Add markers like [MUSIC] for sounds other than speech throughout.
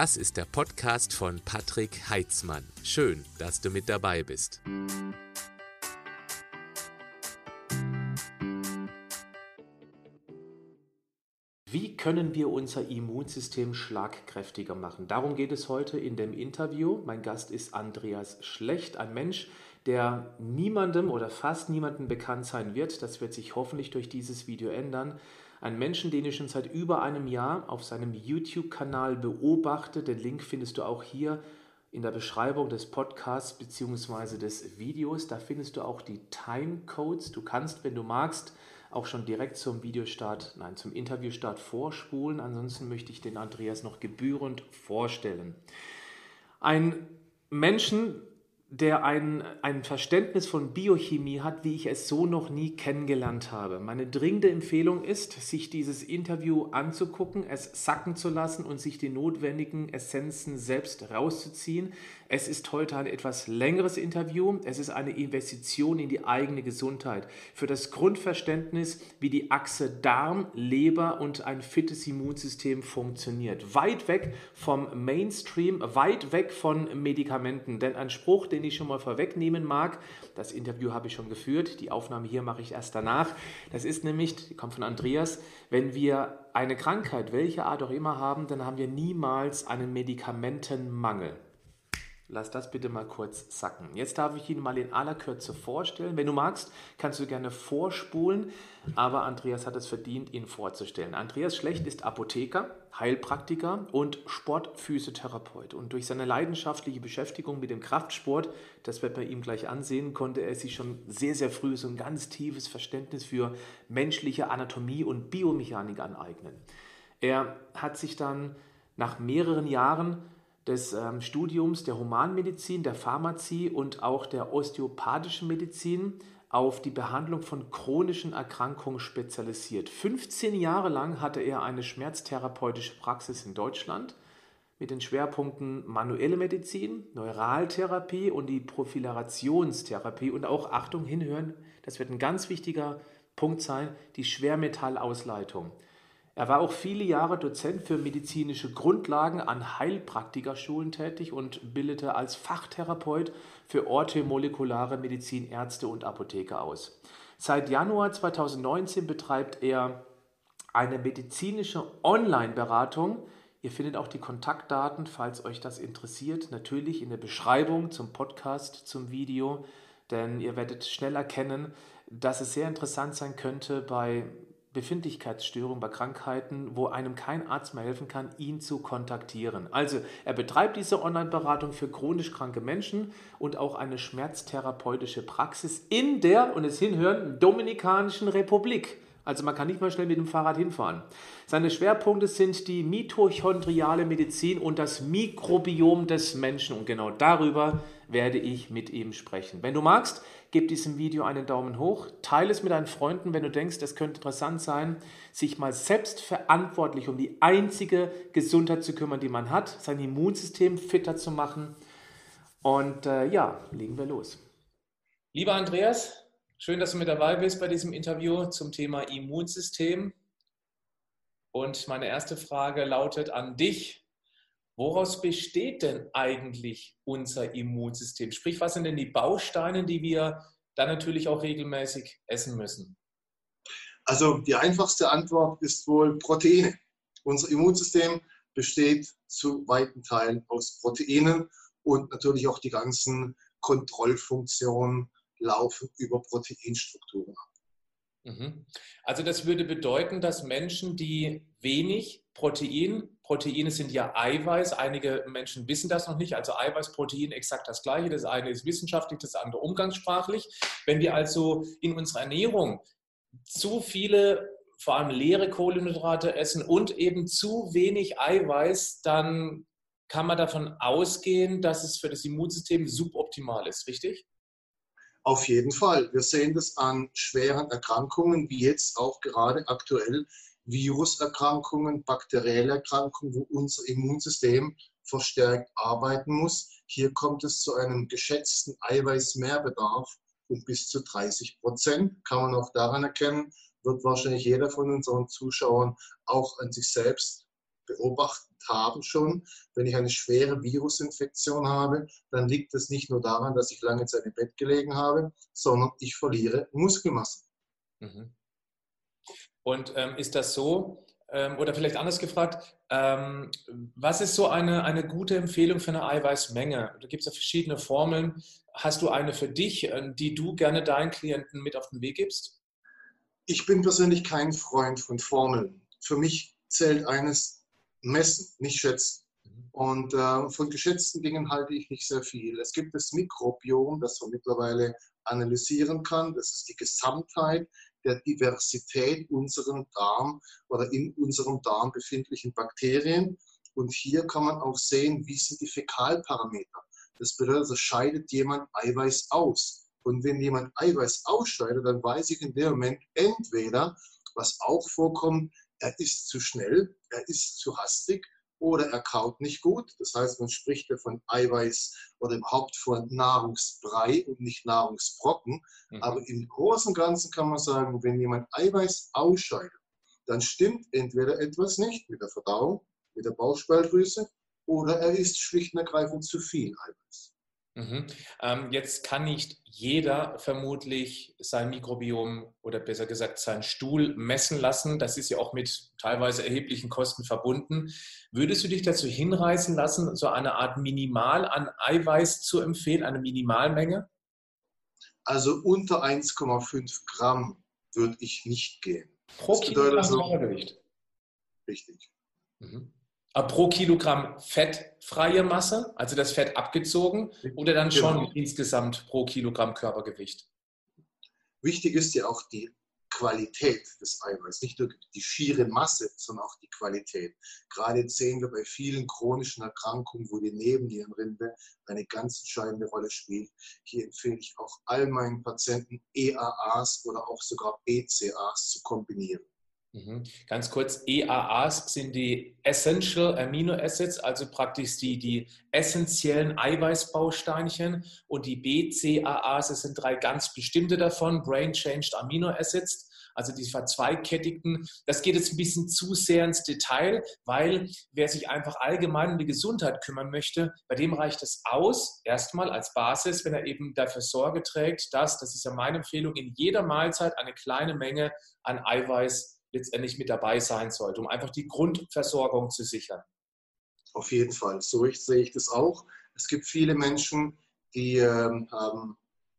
Das ist der Podcast von Patrick Heitzmann. Schön, dass du mit dabei bist. Wie können wir unser Immunsystem schlagkräftiger machen? Darum geht es heute in dem Interview. Mein Gast ist Andreas Schlecht, ein Mensch, der niemandem oder fast niemandem bekannt sein wird. Das wird sich hoffentlich durch dieses Video ändern. Ein Menschen, den ich schon seit über einem Jahr auf seinem YouTube-Kanal beobachte. Den Link findest du auch hier in der Beschreibung des Podcasts bzw. des Videos. Da findest du auch die Timecodes. Du kannst, wenn du magst, auch schon direkt zum Videostart, nein, zum Interviewstart vorspulen. Ansonsten möchte ich den Andreas noch gebührend vorstellen. Ein Menschen, der ein, ein Verständnis von Biochemie hat, wie ich es so noch nie kennengelernt habe. Meine dringende Empfehlung ist, sich dieses Interview anzugucken, es sacken zu lassen und sich die notwendigen Essenzen selbst rauszuziehen. Es ist heute ein etwas längeres Interview. Es ist eine Investition in die eigene Gesundheit. Für das Grundverständnis, wie die Achse Darm, Leber und ein fittes Immunsystem funktioniert. Weit weg vom Mainstream, weit weg von Medikamenten. Denn ein Spruch, den ich schon mal vorwegnehmen mag, das Interview habe ich schon geführt, die Aufnahme hier mache ich erst danach. Das ist nämlich, die kommt von Andreas, wenn wir eine Krankheit, welche Art auch immer haben, dann haben wir niemals einen Medikamentenmangel. Lass das bitte mal kurz sacken. Jetzt darf ich ihn mal in aller Kürze vorstellen. Wenn du magst, kannst du gerne vorspulen, aber Andreas hat es verdient, ihn vorzustellen. Andreas Schlecht ist Apotheker, Heilpraktiker und Sportphysiotherapeut. Und durch seine leidenschaftliche Beschäftigung mit dem Kraftsport, das wird bei ihm gleich ansehen, konnte er sich schon sehr, sehr früh so ein ganz tiefes Verständnis für menschliche Anatomie und Biomechanik aneignen. Er hat sich dann nach mehreren Jahren des ähm, Studiums der Humanmedizin, der Pharmazie und auch der osteopathischen Medizin auf die Behandlung von chronischen Erkrankungen spezialisiert. 15 Jahre lang hatte er eine schmerztherapeutische Praxis in Deutschland mit den Schwerpunkten manuelle Medizin, Neuraltherapie und die Profilationstherapie und auch, Achtung, hinhören, das wird ein ganz wichtiger Punkt sein, die Schwermetallausleitung. Er war auch viele Jahre Dozent für medizinische Grundlagen an Heilpraktikerschulen tätig und bildete als Fachtherapeut für orthomolekulare Medizin Ärzte und Apotheker aus. Seit Januar 2019 betreibt er eine medizinische Online-Beratung. Ihr findet auch die Kontaktdaten, falls euch das interessiert, natürlich in der Beschreibung zum Podcast, zum Video, denn ihr werdet schnell erkennen, dass es sehr interessant sein könnte, bei Befindlichkeitsstörung, bei Krankheiten, wo einem kein Arzt mehr helfen kann, ihn zu kontaktieren. Also er betreibt diese Online-Beratung für chronisch kranke Menschen und auch eine schmerztherapeutische Praxis in der, und es hinhören, Dominikanischen Republik. Also man kann nicht mal schnell mit dem Fahrrad hinfahren. Seine Schwerpunkte sind die mitochondriale Medizin und das Mikrobiom des Menschen. Und genau darüber werde ich mit ihm sprechen. Wenn du magst, gib diesem Video einen Daumen hoch, teile es mit deinen Freunden, wenn du denkst, es könnte interessant sein, sich mal selbstverantwortlich um die einzige Gesundheit zu kümmern, die man hat, sein Immunsystem fitter zu machen. Und äh, ja, legen wir los. Lieber Andreas, schön, dass du mit dabei bist bei diesem Interview zum Thema Immunsystem. Und meine erste Frage lautet an dich. Woraus besteht denn eigentlich unser Immunsystem? Sprich, was sind denn die Bausteine, die wir dann natürlich auch regelmäßig essen müssen? Also die einfachste Antwort ist wohl Proteine. Unser Immunsystem besteht zu weiten Teilen aus Proteinen und natürlich auch die ganzen Kontrollfunktionen laufen über Proteinstrukturen ab. Mhm. Also das würde bedeuten, dass Menschen, die wenig Protein, Proteine sind ja Eiweiß, einige Menschen wissen das noch nicht, also Eiweiß, Protein exakt das gleiche, das eine ist wissenschaftlich, das andere umgangssprachlich. Wenn wir also in unserer Ernährung zu viele, vor allem leere Kohlenhydrate essen und eben zu wenig Eiweiß, dann kann man davon ausgehen, dass es für das Immunsystem suboptimal ist, richtig? Auf jeden Fall. Wir sehen das an schweren Erkrankungen, wie jetzt auch gerade aktuell Viruserkrankungen, bakterielle Erkrankungen, wo unser Immunsystem verstärkt arbeiten muss. Hier kommt es zu einem geschätzten Eiweißmehrbedarf um bis zu 30 Prozent. Kann man auch daran erkennen, wird wahrscheinlich jeder von unseren Zuschauern auch an sich selbst beobachtet haben schon, wenn ich eine schwere Virusinfektion habe, dann liegt es nicht nur daran, dass ich lange Zeit im Bett gelegen habe, sondern ich verliere Muskelmasse. Mhm. Und ähm, ist das so, ähm, oder vielleicht anders gefragt, ähm, was ist so eine, eine gute Empfehlung für eine Eiweißmenge? Da gibt es ja verschiedene Formeln. Hast du eine für dich, äh, die du gerne deinen Klienten mit auf den Weg gibst? Ich bin persönlich kein Freund von Formeln. Für mich zählt eines messen, nicht schätzen. Mhm. Und äh, von geschätzten Dingen halte ich nicht sehr viel. Es gibt das Mikrobiom, das man mittlerweile analysieren kann. Das ist die Gesamtheit der Diversität unseren Darm oder in unserem Darm befindlichen Bakterien. Und hier kann man auch sehen, wie sind die Fäkalparameter. Das bedeutet, also scheidet jemand Eiweiß aus. Und wenn jemand Eiweiß ausscheidet, dann weiß ich in dem Moment entweder, was auch vorkommt, er ist zu schnell, er ist zu hastig oder er kaut nicht gut. Das heißt, man spricht ja von Eiweiß oder überhaupt von Nahrungsbrei und nicht Nahrungsbrocken. Mhm. Aber im Großen und Ganzen kann man sagen, wenn jemand Eiweiß ausscheidet, dann stimmt entweder etwas nicht mit der Verdauung, mit der Bauchspeicheldrüse oder er isst schlicht und ergreifend zu viel Eiweiß. Mhm. Ähm, jetzt kann nicht jeder vermutlich sein Mikrobiom oder besser gesagt seinen Stuhl messen lassen. Das ist ja auch mit teilweise erheblichen Kosten verbunden. Würdest du dich dazu hinreißen lassen, so eine Art Minimal an Eiweiß zu empfehlen, eine Minimalmenge? Also unter 1,5 Gramm würde ich nicht gehen. Pro Kilogramm also, Körpergewicht? Richtig. Mhm. Äh, pro Kilogramm fettfreie Masse, also das Fett abgezogen, oder dann schon genau. insgesamt pro Kilogramm Körpergewicht? Wichtig ist ja auch die Qualität des Eiweißes, nicht nur die schiere Masse, sondern auch die Qualität. Gerade sehen wir bei vielen chronischen Erkrankungen, wo die Nebennierenrinde eine ganz entscheidende Rolle spielt. Hier empfehle ich auch all meinen Patienten EAAs oder auch sogar BCAAs zu kombinieren. Mhm. Ganz kurz, EAAs sind die Essential Amino Acids, also praktisch die, die essentiellen Eiweißbausteinchen und die BCAAs, das sind drei ganz bestimmte davon, Brain Changed Amino Acids, also die verzweigkettigten. Das geht jetzt ein bisschen zu sehr ins Detail, weil wer sich einfach allgemein um die Gesundheit kümmern möchte, bei dem reicht es aus, erstmal als Basis, wenn er eben dafür Sorge trägt, dass, das ist ja meine Empfehlung, in jeder Mahlzeit eine kleine Menge an Eiweiß letztendlich mit dabei sein sollte, um einfach die Grundversorgung zu sichern. Auf jeden Fall, so sehe ich das auch. Es gibt viele Menschen, die äh, haben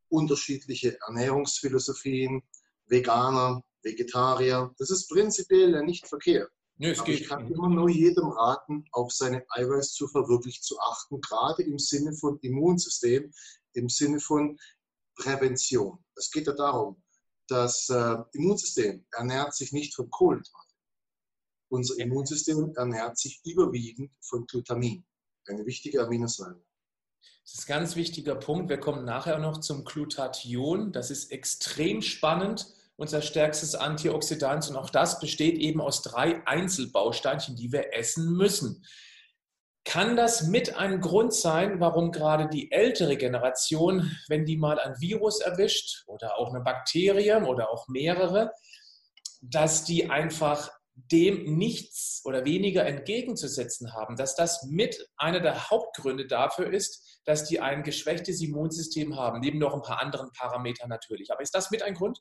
unterschiedliche Ernährungsphilosophien, Veganer, Vegetarier. Das ist prinzipiell ja nicht verkehrt. Nee, Aber ich kann immer nur jedem raten, auf seine Eiweißzufuhr wirklich zu achten, gerade im Sinne von Immunsystem, im Sinne von Prävention. Es geht ja darum, das äh, Immunsystem ernährt sich nicht von Kohlenhydraten. Unser Immunsystem ernährt sich überwiegend von Glutamin, eine wichtige Aminosäure. Das ist ein ganz wichtiger Punkt. Wir kommen nachher noch zum Glutathion. Das ist extrem spannend. Unser stärkstes Antioxidant und auch das besteht eben aus drei Einzelbausteinchen, die wir essen müssen. Kann das mit ein Grund sein, warum gerade die ältere Generation, wenn die mal ein Virus erwischt oder auch eine Bakterie oder auch mehrere, dass die einfach dem nichts oder weniger entgegenzusetzen haben, dass das mit einer der Hauptgründe dafür ist, dass die ein geschwächtes Immunsystem haben, neben noch ein paar anderen Parametern natürlich. Aber ist das mit ein Grund?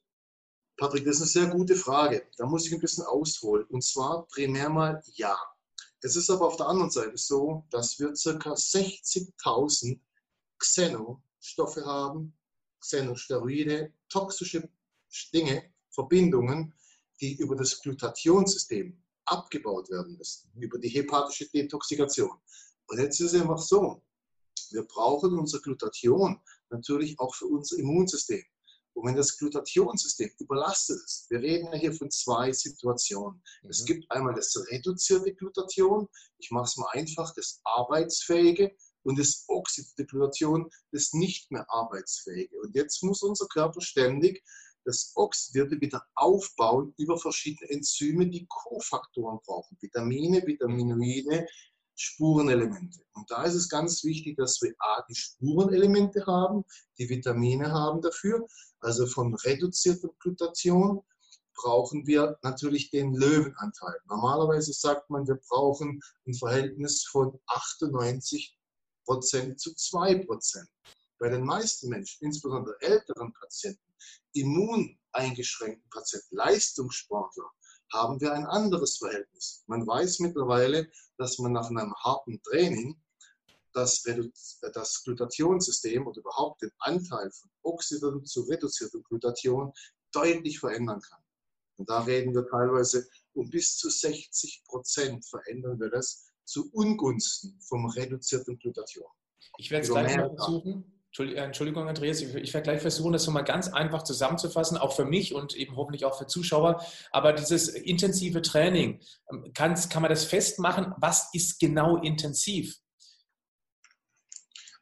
Patrick, das ist eine sehr gute Frage. Da muss ich ein bisschen ausholen. Und zwar primär mal ja. Es ist aber auf der anderen Seite so, dass wir ca. 60.000 Xenostoffe haben, Xenosteroide, toxische Dinge, Verbindungen, die über das Glutationssystem abgebaut werden müssen, über die hepatische Detoxikation. Und jetzt ist es einfach so, wir brauchen unser Glutathion natürlich auch für unser Immunsystem. Und wenn das Glutationssystem überlastet ist, wir reden ja hier von zwei Situationen. Mhm. Es gibt einmal das reduzierte Glutathion, ich mache es mal einfach, das arbeitsfähige und das oxidierte Glutathion, das nicht mehr arbeitsfähige. Und jetzt muss unser Körper ständig das Oxidierte wieder aufbauen über verschiedene Enzyme, die Kofaktoren brauchen. Vitamine, Vitaminoide, Spurenelemente. Und da ist es ganz wichtig, dass wir A, die Spurenelemente haben, die Vitamine haben dafür, also von reduzierter Glutation brauchen wir natürlich den Löwenanteil. Normalerweise sagt man, wir brauchen ein Verhältnis von 98 Prozent zu 2 Prozent. Bei den meisten Menschen, insbesondere älteren Patienten, immuneingeschränkten Patienten, Leistungssportler, haben wir ein anderes Verhältnis. Man weiß mittlerweile, dass man nach einem harten Training das, das Glutationsystem oder überhaupt den Anteil von oxidiertem zu reduziertem Glutation deutlich verändern kann. Und da reden wir teilweise um bis zu 60 Prozent verändern wir das zu Ungunsten vom reduzierten Glutation. Ich werde es gleich mal versuchen. Äh, Entschuldigung, Andreas, ich, werde gleich versuchen, das so mal ganz einfach zusammenzufassen, auch für mich und eben hoffentlich auch für Zuschauer. Aber dieses intensive Training, ähm, kann, kann man das festmachen? Was ist genau intensiv?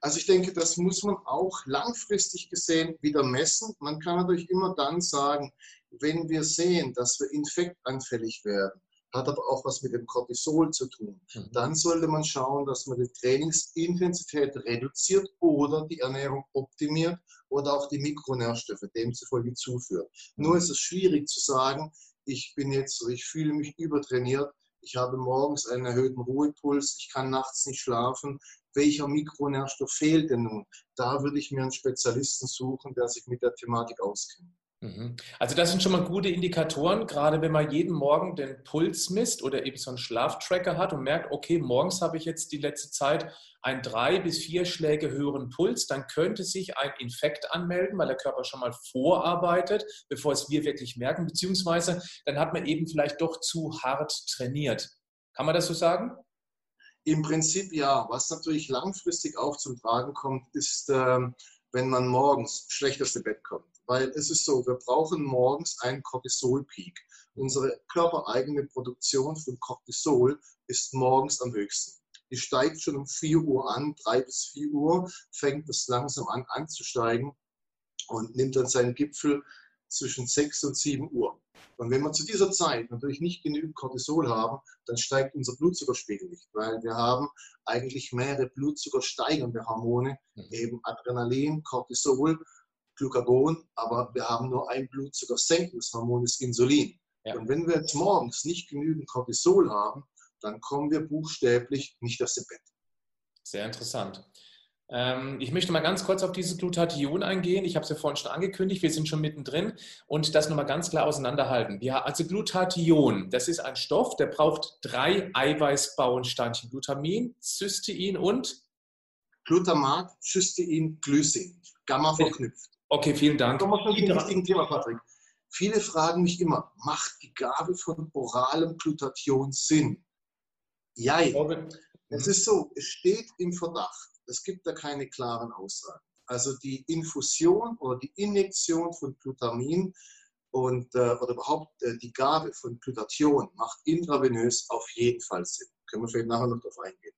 Also ich denke, das muss man auch langfristig gesehen wieder messen. Man kann natürlich immer dann sagen, wenn wir sehen, dass wir infektanfällig werden, hat aber auch was mit dem Cortisol zu tun. Mhm. Dann sollte man schauen, dass man die Trainingsintensität reduziert oder die Ernährung optimiert oder auch die Mikronährstoffe demzufolge zuführt. Mhm. Nur ist es schwierig zu sagen, ich bin jetzt, ich fühle mich übertrainiert, ich habe morgens einen erhöhten Ruhepuls, ich kann nachts nicht schlafen. Welcher Mikronährstoff fehlt denn nun? Da würde ich mir einen Spezialisten suchen, der sich mit der Thematik auskennt. Mhm. Also das sind schon mal gute Indikatoren, gerade wenn man jeden Morgen den Puls misst oder eben so einen Schlaftracker hat und merkt, okay, morgens habe ich jetzt die letzte Zeit einen drei bis vier Schläge höheren Puls, dann könnte sich ein Infekt anmelden, weil der Körper schon mal vorarbeitet, bevor es wir wirklich merken, beziehungsweise dann hat man eben vielleicht doch zu hart trainiert. Kann man das so sagen? Im Prinzip ja. Was natürlich langfristig auch zum Tragen kommt, ist, ähm, wenn man morgens schlecht aus dem Bett kommt weil es ist so, wir brauchen morgens einen Cortisol-Peak. Unsere körpereigene Produktion von Cortisol ist morgens am höchsten. Die steigt schon um 4 Uhr an, 3 bis 4 Uhr fängt es langsam an anzusteigen und nimmt dann seinen Gipfel zwischen 6 und 7 Uhr. Und wenn wir zu dieser Zeit natürlich nicht genügend Cortisol haben, dann steigt unser Blutzuckerspiegel nicht, weil wir haben eigentlich mehrere blutzuckersteigernde Hormone, mhm. eben Adrenalin, Cortisol Glucagon, aber wir haben nur ein Blutzucker-senkendes Hormon, das Insulin. Ja. Und wenn wir jetzt morgens nicht genügend Cortisol haben, dann kommen wir buchstäblich nicht aus dem Bett. Sehr interessant. Ähm, ich möchte mal ganz kurz auf dieses Glutathion eingehen. Ich habe es ja vorhin schon angekündigt, wir sind schon mittendrin und das nochmal ganz klar auseinanderhalten. Ja, also Glutathion, das ist ein Stoff, der braucht drei Eiweißbauensteinchen. Glutamin, Cystein und? Glutamat, Cystein, Glycin, Gamma verknüpft. Okay, vielen Dank. Kommen wir zum wichtigen Thema, Patrick. Viele fragen mich immer, macht die Gabe von oralem Glutathion Sinn? Ja, es ist so, es steht im Verdacht. Es gibt da keine klaren Aussagen. Also die Infusion oder die Injektion von Glutamin und, äh, oder überhaupt äh, die Gabe von Glutathion macht intravenös auf jeden Fall Sinn. Können wir vielleicht nachher noch darauf eingehen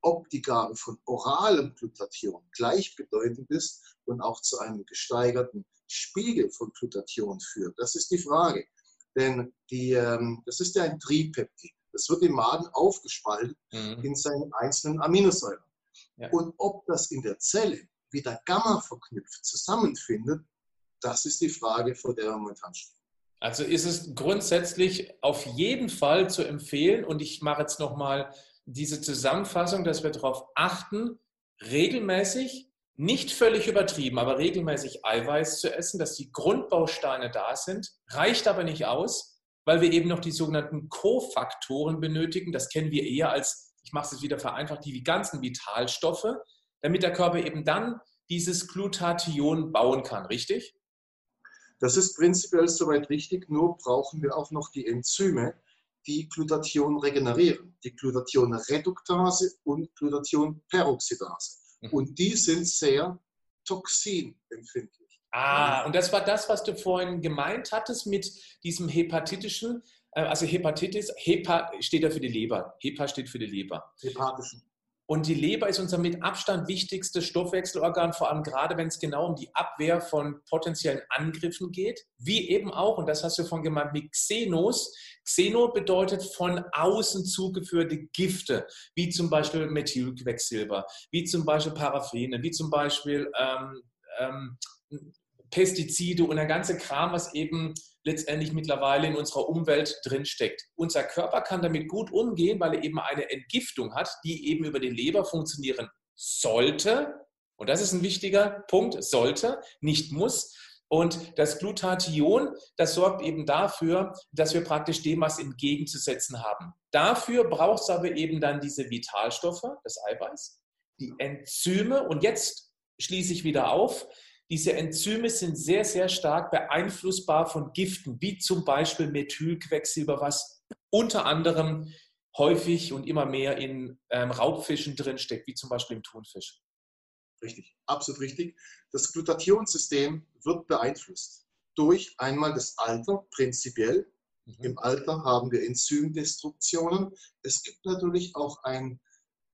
ob die Gabe von oralem Glutathion gleichbedeutend ist und auch zu einem gesteigerten Spiegel von Glutathion führt. Das ist die Frage. Denn die, ähm, das ist ja ein Tripeptid. Das wird im Magen aufgespalten mhm. in seinen einzelnen Aminosäuren. Ja. Und ob das in der Zelle wieder Gamma verknüpft zusammenfindet, das ist die Frage, vor der wir momentan stehen. Also ist es grundsätzlich auf jeden Fall zu empfehlen, und ich mache jetzt nochmal diese Zusammenfassung, dass wir darauf achten, regelmäßig, nicht völlig übertrieben, aber regelmäßig Eiweiß zu essen, dass die Grundbausteine da sind, reicht aber nicht aus, weil wir eben noch die sogenannten Kofaktoren benötigen. Das kennen wir eher als, ich mache es wieder vereinfacht, die ganzen Vitalstoffe, damit der Körper eben dann dieses Glutathion bauen kann, richtig? Das ist prinzipiell soweit richtig, nur brauchen wir auch noch die Enzyme, die Glutathion regenerieren, die Glutathion-Reduktase und Glutathion-Peroxidase. Mhm. Und die sind sehr toxinempfindlich. Ah, und das war das, was du vorhin gemeint hattest mit diesem hepatitischen, also Hepatitis, Hepa steht ja für die Leber, Hepa steht für die Leber. Hepatischen. Und die Leber ist unser mit Abstand wichtigstes Stoffwechselorgan, vor allem gerade wenn es genau um die Abwehr von potenziellen Angriffen geht, wie eben auch, und das hast du von gemeint, mit Xenos. Xeno bedeutet von außen zugeführte Gifte, wie zum Beispiel Methylquecksilber, wie zum Beispiel Paraffine, wie zum Beispiel ähm, ähm, Pestizide und der ganze Kram, was eben letztendlich mittlerweile in unserer Umwelt drinsteckt. Unser Körper kann damit gut umgehen, weil er eben eine Entgiftung hat, die eben über die Leber funktionieren sollte. Und das ist ein wichtiger Punkt, sollte, nicht muss. Und das Glutathion, das sorgt eben dafür, dass wir praktisch dem was entgegenzusetzen haben. Dafür braucht es aber eben dann diese Vitalstoffe, das Eiweiß, die Enzyme. Und jetzt schließe ich wieder auf. Diese Enzyme sind sehr, sehr stark beeinflussbar von Giften, wie zum Beispiel Methylquecksilber, was unter anderem häufig und immer mehr in ähm, Raubfischen drinsteckt, wie zum Beispiel im Thunfisch. Richtig, absolut richtig. Das Glutationssystem wird beeinflusst durch einmal das Alter, prinzipiell. Mhm. Im Alter haben wir Enzymdestruktionen. Es gibt natürlich auch ein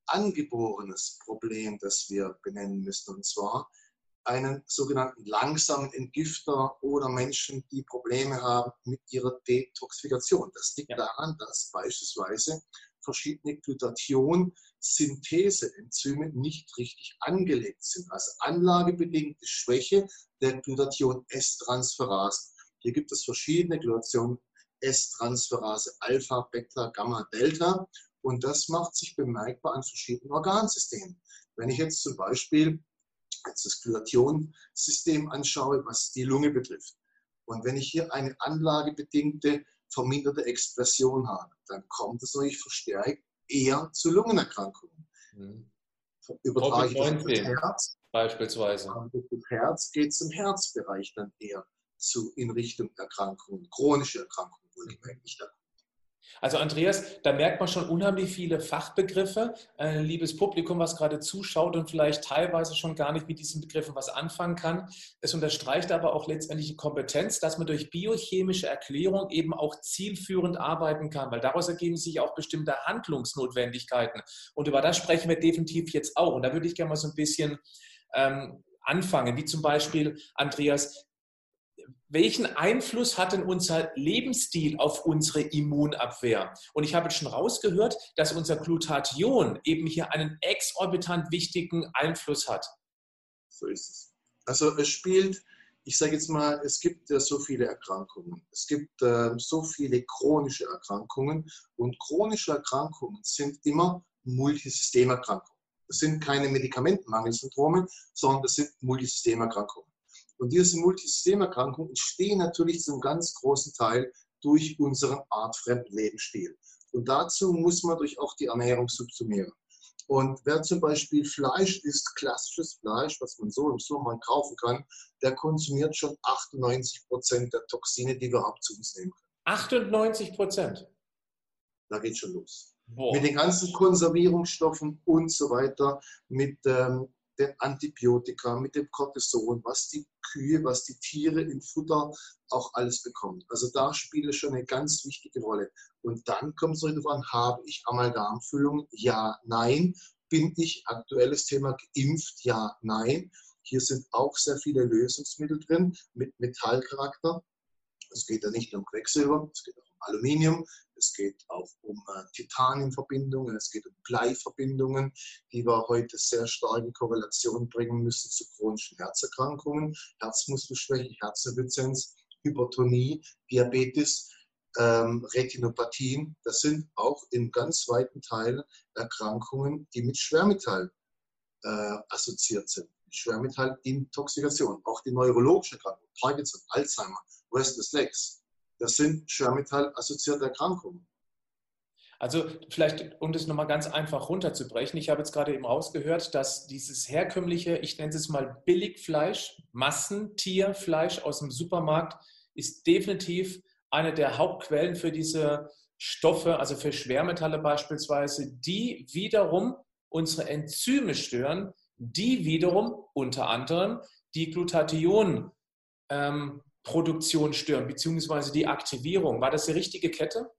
angeborenes Problem, das wir benennen müssen, und zwar einen sogenannten langsamen Entgifter oder Menschen, die Probleme haben mit ihrer Detoxifikation. Das liegt ja. daran, dass beispielsweise verschiedene Glutathion-Synthese-Enzyme nicht richtig angelegt sind. Also anlagebedingte Schwäche der Glutathion-S-Transferase. Hier gibt es verschiedene Glutathion-S-Transferase Alpha, Beta, Gamma, Delta. Und das macht sich bemerkbar an verschiedenen Organsystemen. Wenn ich jetzt zum Beispiel jetzt das Glutationsystem anschaue, was die Lunge betrifft, und wenn ich hier eine anlagebedingte verminderte Expression habe, dann kommt es natürlich verstärkt eher zu Lungenerkrankungen. Mhm. Übertrage ich das Herz, beispielsweise. Das Herz geht es im Herzbereich dann eher zu, in Richtung Erkrankungen, chronische Erkrankungen, wohlgemerkt, nicht Erkrankungen. Also Andreas, da merkt man schon unheimlich viele Fachbegriffe. Äh, liebes Publikum, was gerade zuschaut und vielleicht teilweise schon gar nicht mit diesen Begriffen was anfangen kann. Es unterstreicht aber auch letztendlich die Kompetenz, dass man durch biochemische Erklärung eben auch zielführend arbeiten kann, weil daraus ergeben sich auch bestimmte Handlungsnotwendigkeiten. Und über das sprechen wir definitiv jetzt auch. Und da würde ich gerne mal so ein bisschen ähm, anfangen, wie zum Beispiel, Andreas, welchen Einfluss hat denn unser Lebensstil auf unsere Immunabwehr? Und ich habe jetzt schon rausgehört, dass unser Glutathion eben hier einen exorbitant wichtigen Einfluss hat. So ist es. Also es spielt, ich sage jetzt mal, es gibt ja so viele Erkrankungen. Es gibt äh, so viele chronische Erkrankungen und chronische Erkrankungen sind immer Multisystemerkrankungen. Das sind keine Medikamentenmangelsyndrome, sondern das sind Multisystemerkrankungen. Und diese Multisystemerkrankungen entstehen natürlich zum ganz großen Teil durch unseren artfremden Lebensstil. Und dazu muss man durch auch die Ernährung subsumieren. Und wer zum Beispiel Fleisch isst, klassisches Fleisch, was man so im Supermarkt kaufen kann, der konsumiert schon 98 Prozent der Toxine, die wir überhaupt zu uns nehmen können. 98 Prozent? Da geht schon los. Boah. Mit den ganzen Konservierungsstoffen und so weiter, mit ähm, den Antibiotika, mit dem Cortison, was die Kühe, was die Tiere im Futter auch alles bekommen. Also da spielt es schon eine ganz wichtige Rolle. Und dann kommt es darauf an, habe ich Amalgamfüllung? Ja, nein. Bin ich aktuelles Thema geimpft? Ja, nein. Hier sind auch sehr viele Lösungsmittel drin mit Metallcharakter. Es geht ja nicht nur um Quecksilber, es geht auch um Aluminium, es geht auch um äh, Titaniumverbindungen, es geht um Bleiverbindungen, die wir heute sehr stark in Korrelation bringen müssen zu chronischen Herzerkrankungen, Herzmuskelschwäche, Herzinsuffizienz, Hypertonie, Diabetes, ähm, Retinopathien. Das sind auch in ganz weiten Teilen Erkrankungen, die mit Schwermetall äh, assoziiert sind. Schwermetallintoxikation, auch die neurologische Erkrankung, Parkinson, Alzheimer, Restless Legs, das sind Schwermetall-assoziierte Erkrankungen. Also vielleicht, um das nochmal ganz einfach runterzubrechen, ich habe jetzt gerade eben rausgehört, dass dieses herkömmliche, ich nenne es mal Billigfleisch, Massentierfleisch aus dem Supermarkt, ist definitiv eine der Hauptquellen für diese Stoffe, also für Schwermetalle beispielsweise, die wiederum unsere Enzyme stören, die wiederum unter anderem die Glutathion ähm, Produktion stören, beziehungsweise die Aktivierung. War das die richtige Kette?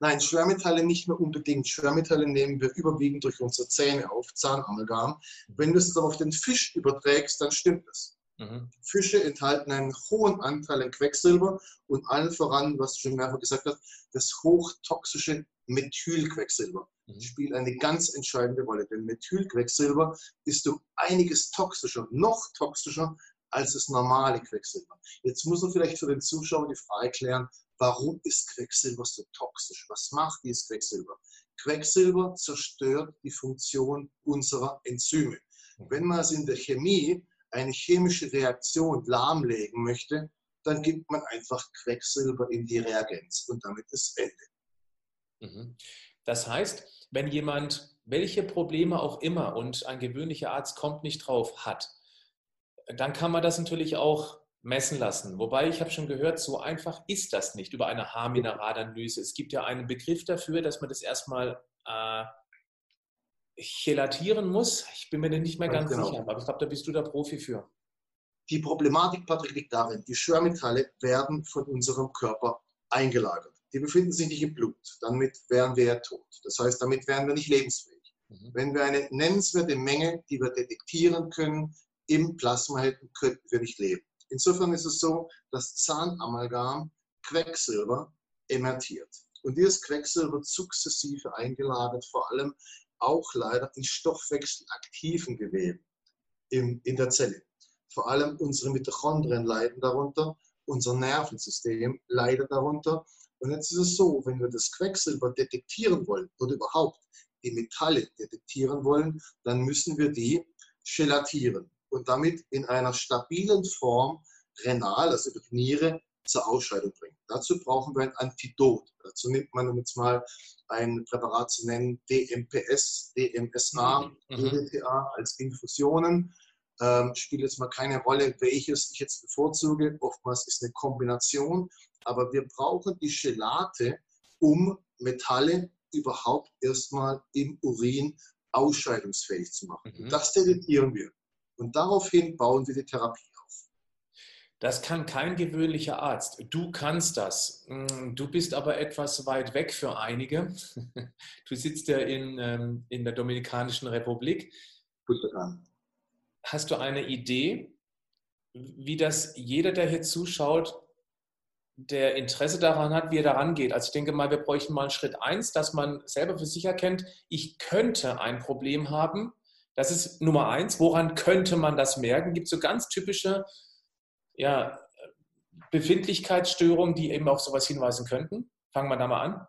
Nein, Schwermetalle nicht mehr unbedingt. Schwermetalle nehmen wir überwiegend durch unsere Zähne auf, Zahnamalgam. Wenn du es dann auf den Fisch überträgst, dann stimmt es. Mhm. Fische enthalten einen hohen Anteil an Quecksilber und allen voran, was du schon mehrfach gesagt hast, das hochtoxische Methylquecksilber mhm. spielt eine ganz entscheidende Rolle. Denn Methylquecksilber ist um einiges toxischer, noch toxischer als das normale Quecksilber. Jetzt muss man vielleicht für den Zuschauer die Frage klären, warum ist Quecksilber so toxisch? Was macht dieses Quecksilber? Quecksilber zerstört die Funktion unserer Enzyme. Wenn man also in der Chemie eine chemische Reaktion lahmlegen möchte, dann gibt man einfach Quecksilber in die Reagenz und damit ist Ende. Mhm. Das heißt, wenn jemand welche Probleme auch immer und ein gewöhnlicher Arzt kommt nicht drauf hat, dann kann man das natürlich auch messen lassen. Wobei ich habe schon gehört, so einfach ist das nicht über eine Haarmineralanalyse. Es gibt ja einen Begriff dafür, dass man das erstmal äh, chelatieren muss. Ich bin mir nicht mehr ganz genau. sicher, aber ich glaube, da bist du der Profi für. Die Problematik, Patrick, liegt darin, die Schwermetalle werden von unserem Körper eingelagert. Die befinden sich nicht im Blut. Damit wären wir ja tot. Das heißt, damit wären wir nicht lebensfähig. Mhm. Wenn wir eine nennenswerte Menge, die wir detektieren können, im Plasma hätten, könnten wir nicht leben. Insofern ist es so, dass Zahnamalgam Quecksilber emertiert. Und dieses Quecksilber wird sukzessive eingelagert, vor allem auch leider in stoffwechselaktiven Geweben in, in der Zelle. Vor allem unsere Mitochondrien leiden darunter, unser Nervensystem leidet darunter. Und jetzt ist es so, wenn wir das Quecksilber detektieren wollen oder überhaupt die Metalle detektieren wollen, dann müssen wir die gelatieren und damit in einer stabilen Form renal, also über die Niere, zur Ausscheidung bringen. Dazu brauchen wir ein Antidot. Dazu nimmt man, um jetzt mal ein Präparat zu nennen, DMPS, DMSA, mhm. DDTA als Infusionen. Ähm, spielt jetzt mal keine Rolle, welches ich jetzt bevorzuge. Oftmals ist eine Kombination. Aber wir brauchen die Gelate, um Metalle überhaupt erstmal im Urin ausscheidungsfähig zu machen. Mhm. Das detektieren wir. Und daraufhin bauen wir die Therapie auf. Das kann kein gewöhnlicher Arzt. Du kannst das. Mm, du bist aber etwas weit weg für einige. [LAUGHS] Du sitzt ja in, ähm, in der Dominikanischen Republik. Hast du eine Idee, wie das jeder, der hier zuschaut, der Interesse daran hat, wie er daran geht. Also ich denke mal, wir bräuchten mal einen Schritt eins, dass man selber für sich erkennt, ich könnte ein Problem haben das ist Nummer eins. Woran könnte man das merken? Gibt es so ganz typische ja, Befindlichkeitsstörungen, die eben auf sowas hinweisen könnten? Fangen wir da mal an.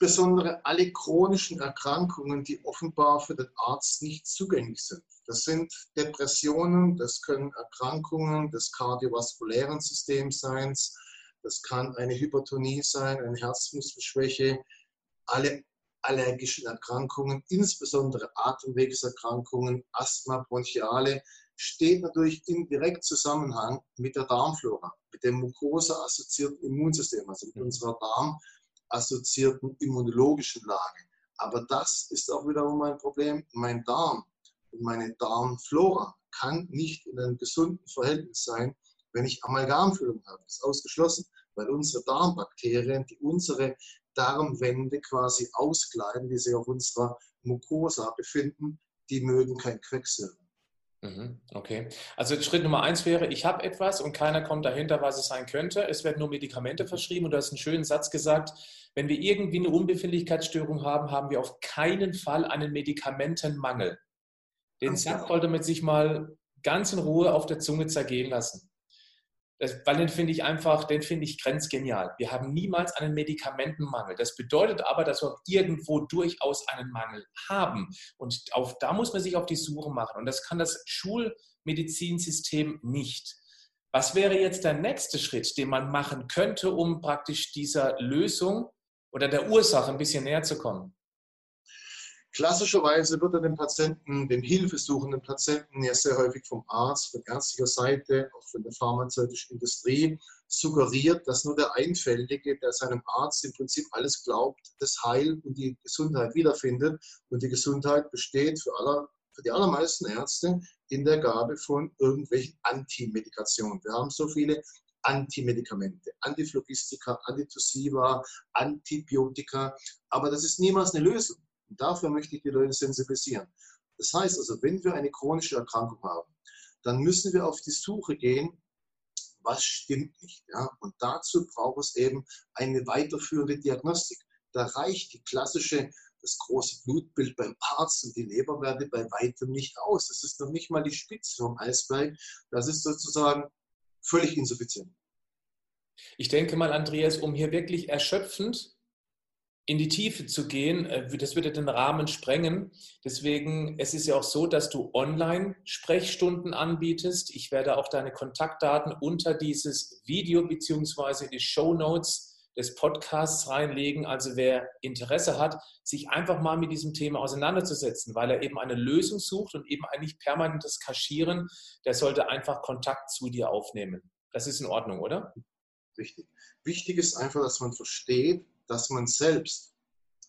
Insbesondere alle chronischen Erkrankungen, die offenbar für den Arzt nicht zugänglich sind. Das sind Depressionen, das können Erkrankungen des kardiovaskulären Systems sein, das kann eine Hypertonie sein, eine Herzmuskelschwäche, alle allergischen Erkrankungen, insbesondere Atemwegserkrankungen, Asthma, Bronchiale, steht natürlich im direkten Zusammenhang mit der Darmflora, mit dem mukosa-assoziierten Immunsystem, also mit mhm. unserer darmassoziierten immunologischen Lage. Aber das ist auch wiederum ein Problem. Mein Darm und meine Darmflora kann nicht in einem gesunden Verhältnis sein, wenn ich Amalgamfüllung habe. Das ist ausgeschlossen, weil unsere Darmbakterien, die unsere Darmwände quasi auskleiden, die sich auf unserer Mucosa befinden, die mögen kein Quecksilber. Mhm, okay. Also Schritt Nummer eins wäre, ich habe etwas und keiner kommt dahinter, was es sein könnte. Es werden nur Medikamente verschrieben und du hast einen schönen Satz gesagt, wenn wir irgendwie eine Unbefindlichkeitsstörung haben, haben wir auf keinen Fall einen Medikamentenmangel. Den Satz sollte man sich mal ganz in Ruhe auf der Zunge zergehen lassen. Das, weil den finde ich einfach, den finde ich grenzgenial. Wir haben niemals einen Medikamentenmangel. Das bedeutet aber, dass wir irgendwo durchaus einen Mangel haben. Und auf, da muss man sich auf die Suche machen. Und das kann das Schulmedizinsystem nicht. Was wäre jetzt der nächste Schritt, den man machen könnte, um praktisch dieser Lösung oder der Ursache ein bisschen näher zu kommen? Klassischerweise wird dem Patienten, dem hilfesuchenden Patienten ja sehr häufig vom Arzt, von ärztlicher Seite, auch von der pharmazeutischen Industrie suggeriert, dass nur der Einfältige, der seinem Arzt im Prinzip alles glaubt, das Heil und die Gesundheit wiederfindet. Und die Gesundheit besteht für, aller, für die allermeisten Ärzte in der Gabe von irgendwelchen Antimedikationen. Wir haben so viele Antimedikamente, Antiphlogistika, Antitussiva, Antibiotika, aber das ist niemals eine Lösung. Und dafür möchte ich die Leute sensibilisieren. Das heißt also, wenn wir eine chronische Erkrankung haben, dann müssen wir auf die Suche gehen, was stimmt nicht. Ja? Und dazu braucht es eben eine weiterführende Diagnostik. Da reicht die klassische das große Blutbild beim Arzt und die Leberwerte bei weitem nicht aus. Das ist noch nicht mal die Spitze vom Eisberg. Das ist sozusagen völlig insuffizient. Ich denke mal, Andreas, um hier wirklich erschöpfend in die Tiefe zu gehen, äh, das würde den Rahmen sprengen. Deswegen, es ist ja auch so, dass du Online-Sprechstunden anbietest. Ich werde auch deine Kontaktdaten unter dieses Video bzw. die Show Notes des Podcasts reinlegen. Also wer Interesse hat, sich einfach mal mit diesem Thema auseinanderzusetzen, weil er eben eine Lösung sucht und eben eigentlich permanentes Kaschieren, der sollte einfach Kontakt zu dir aufnehmen. Das ist in Ordnung, oder? Richtig. Wichtig ist einfach, dass man versteht, dass man selbst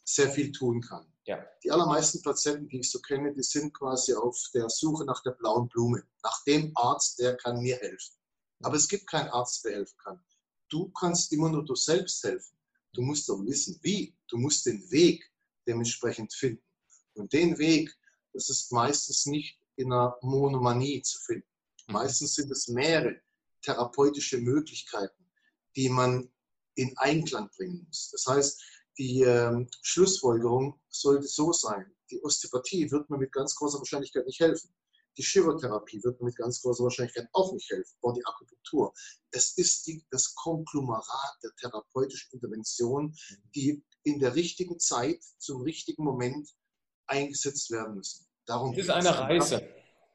sehr viel tun kann. Ja. Die allermeisten Patienten, die ich so kenne, die sind quasi auf der Suche nach der blauen Blume, nach dem Arzt, der kann mir helfen. Aber es gibt keinen Arzt, der helfen kann du kannst immer nur du selbst helfen. Du musst doch wissen, wie. Du musst den Weg dementsprechend finden. Und den Weg, das ist meistens nicht in einer Monomanie zu finden. Mhm. Meistens sind es mehrere therapeutische Möglichkeiten, die man in Einklang bringen muss. Das heißt, die äh, Schlussfolgerung sollte so sein, die Osteopathie wird mir mit ganz großer Wahrscheinlichkeit nicht helfen. Die Chirotherapie wird mit ganz großer Wahrscheinlichkeit auch nicht helfen, oder die Akupunktur. Es ist die, das Konglomerat der therapeutischen Intervention, die in der richtigen Zeit, zum richtigen Moment eingesetzt werden müssen. Darum es ist eine Reise.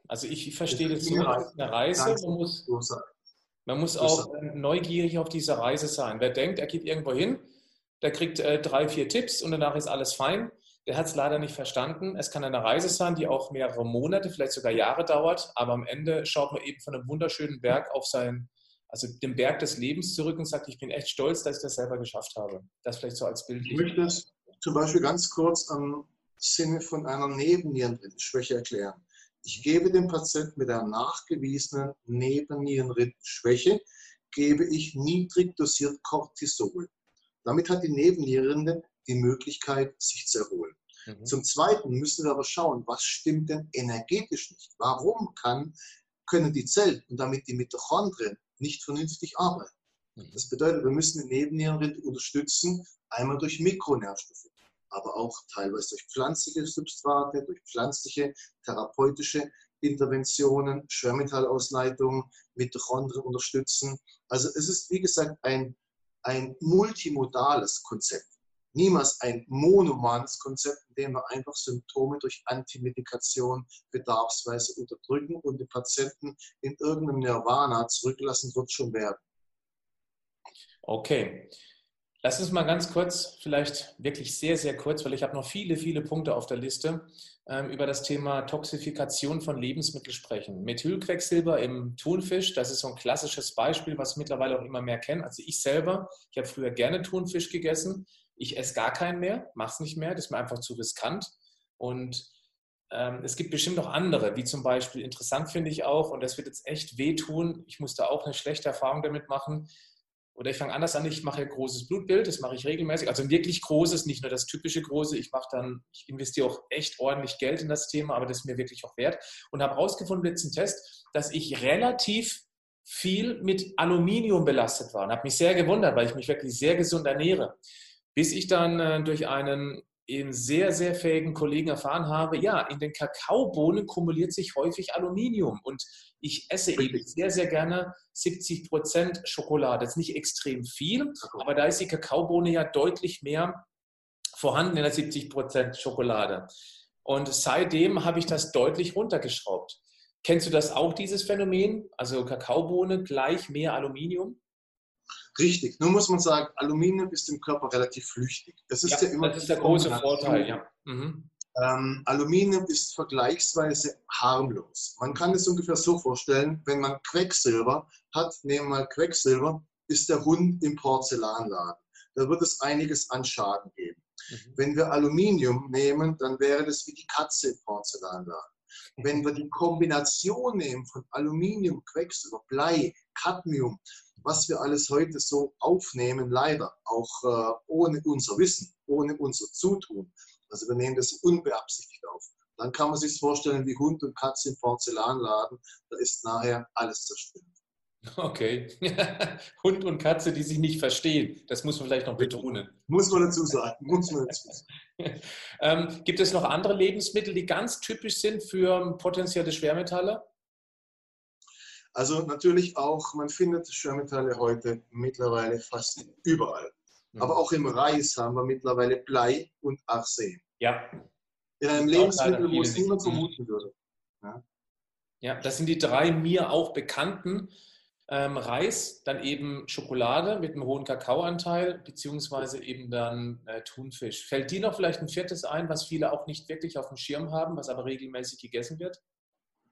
Also ich, ich verstehe das so, es ist eine Reise. Man muss, man muss auch neugierig auf dieser Reise sein. Wer denkt, er geht irgendwo hin, der kriegt äh, drei, vier Tipps und danach ist alles fein der hat es leider nicht verstanden. Es kann eine Reise sein, die auch mehrere Monate, vielleicht sogar Jahre dauert, aber am Ende schaut man eben von einem wunderschönen Berg auf seinen, also dem Berg des Lebens zurück und sagt, ich bin echt stolz, dass ich das selber geschafft habe. Das vielleicht so als Bild. Ich möchte es zum Beispiel ganz kurz am Sinne von einer Nebennierenschwäche erklären. Ich gebe dem Patienten mit einer nachgewiesenen Nebennierenschwäche, gebe ich niedrig dosiert Cortisol. Damit hat die Nebennierenrinde die Möglichkeit, sich zu erholen. Mhm. Zum Zweiten müssen wir aber schauen, was stimmt denn energetisch nicht? Warum kann, können die Zellen und damit die Mitochondrien nicht vernünftig arbeiten? Mhm. Das bedeutet, wir müssen die Nebennierenrinde unterstützen, einmal durch Mikronährstoffe, aber auch teilweise durch pflanzliche Substrate, durch pflanzliche therapeutische Interventionen, Schwermetallausleitungen, Mitochondrien unterstützen. Also es ist, wie gesagt, ein, ein multimodales Konzept niemals ein monomanes Konzept, in dem wir einfach Symptome durch Antimedikation bedarfsweise unterdrücken und den Patienten in irgendeinem Nirvana zurücklassen, wird schon werden. Okay. Lass uns mal ganz kurz, vielleicht wirklich sehr, sehr kurz, weil ich habe noch viele, viele Punkte auf der Liste, ähm, über das Thema Toxifikation von Lebensmitteln sprechen. Methylquecksilber im Thunfisch, das ist so ein klassisches Beispiel, was mittlerweile auch immer mehr kennen. Also ich selber, ich habe früher gerne Thunfisch gegessen, ich esse gar keinen mehr, mache es nicht mehr, das ist mir einfach zu riskant. Und ähm, es gibt bestimmt noch andere, wie zum Beispiel, interessant finde ich auch, und das wird jetzt echt wehtun, ich musste auch eine schlechte Erfahrung damit machen, oder ich fange anders an, ich mache ein großes Blutbild, das mache ich regelmäßig, also wirklich großes, nicht nur das typische große, ich mache dann, ich investiere auch echt ordentlich Geld in das Thema, aber das ist mir wirklich auch wert. Und habe herausgefunden, letzten Test, dass ich relativ viel mit Aluminium belastet war. Und habe mich sehr gewundert, weil ich mich wirklich sehr gesund ernähre. Bis ich dann äh, durch einen eben sehr, sehr fähigen Kollegen erfahren habe, ja, in den Kakaobohnen kumuliert sich häufig Aluminium und ich esse eben sehr, sehr gerne 70 Prozent Schokolade. Das ist nicht extrem viel, aber da ist die Kakaobohne ja deutlich mehr vorhanden in der 70 Prozent Schokolade. Und seitdem habe ich das deutlich runtergeschraubt. Kennst du das auch, dieses Phänomen? Also Kakaobohne gleich mehr Aluminium? Richtig. Nun muss man sagen, Aluminium ist im Körper relativ flüchtig. Das ist ja, ja immer das ist der große Vorteil, ja. Mhm. Ähm, Aluminium ist vergleichsweise harmlos. Man kann es ungefähr so vorstellen, wenn man Quecksilber hat, nehmen wir mal Quecksilber, ist der Hund im Porzellanladen. Da wird es einiges an Schaden geben. Mhm. Wenn wir Aluminium nehmen, dann wäre das wie die Katze im Porzellanladen. Wenn wir die Kombination nehmen von Aluminium, Quecksilber, Blei, Cadmium, was wir alles heute so aufnehmen, leider auch äh, ohne unser Wissen, ohne unser Zutun. Also wir nehmen das unbeabsichtigt auf. Dann kann man sich vorstellen wie Hund und Katze im Porzellanladen, da ist nachher alles zerstört. Okay. [LAUGHS] Hund und Katze, die sich nicht verstehen. Das muss man vielleicht noch betonen. Muss man dazu sagen. Muss man dazu sagen. [LAUGHS] Ähm, gibt es noch andere Lebensmittel, die ganz typisch sind für potenzielle Schwermetalle? Also natürlich auch, man findet Schwermetalle heute mittlerweile fast überall. Mhm. Aber auch im Reis haben wir mittlerweile Blei und Arsen. Ja. In einem Lebensmittel, wo es niemand vermuten würde. Ja. ja, das sind die drei mir auch bekannten ähm, Reis, dann eben Schokolade mit einem hohen Kakaoanteil, beziehungsweise eben dann äh, Thunfisch. Fällt dir noch vielleicht ein viertes ein, was viele auch nicht wirklich auf dem Schirm haben, was aber regelmäßig gegessen wird?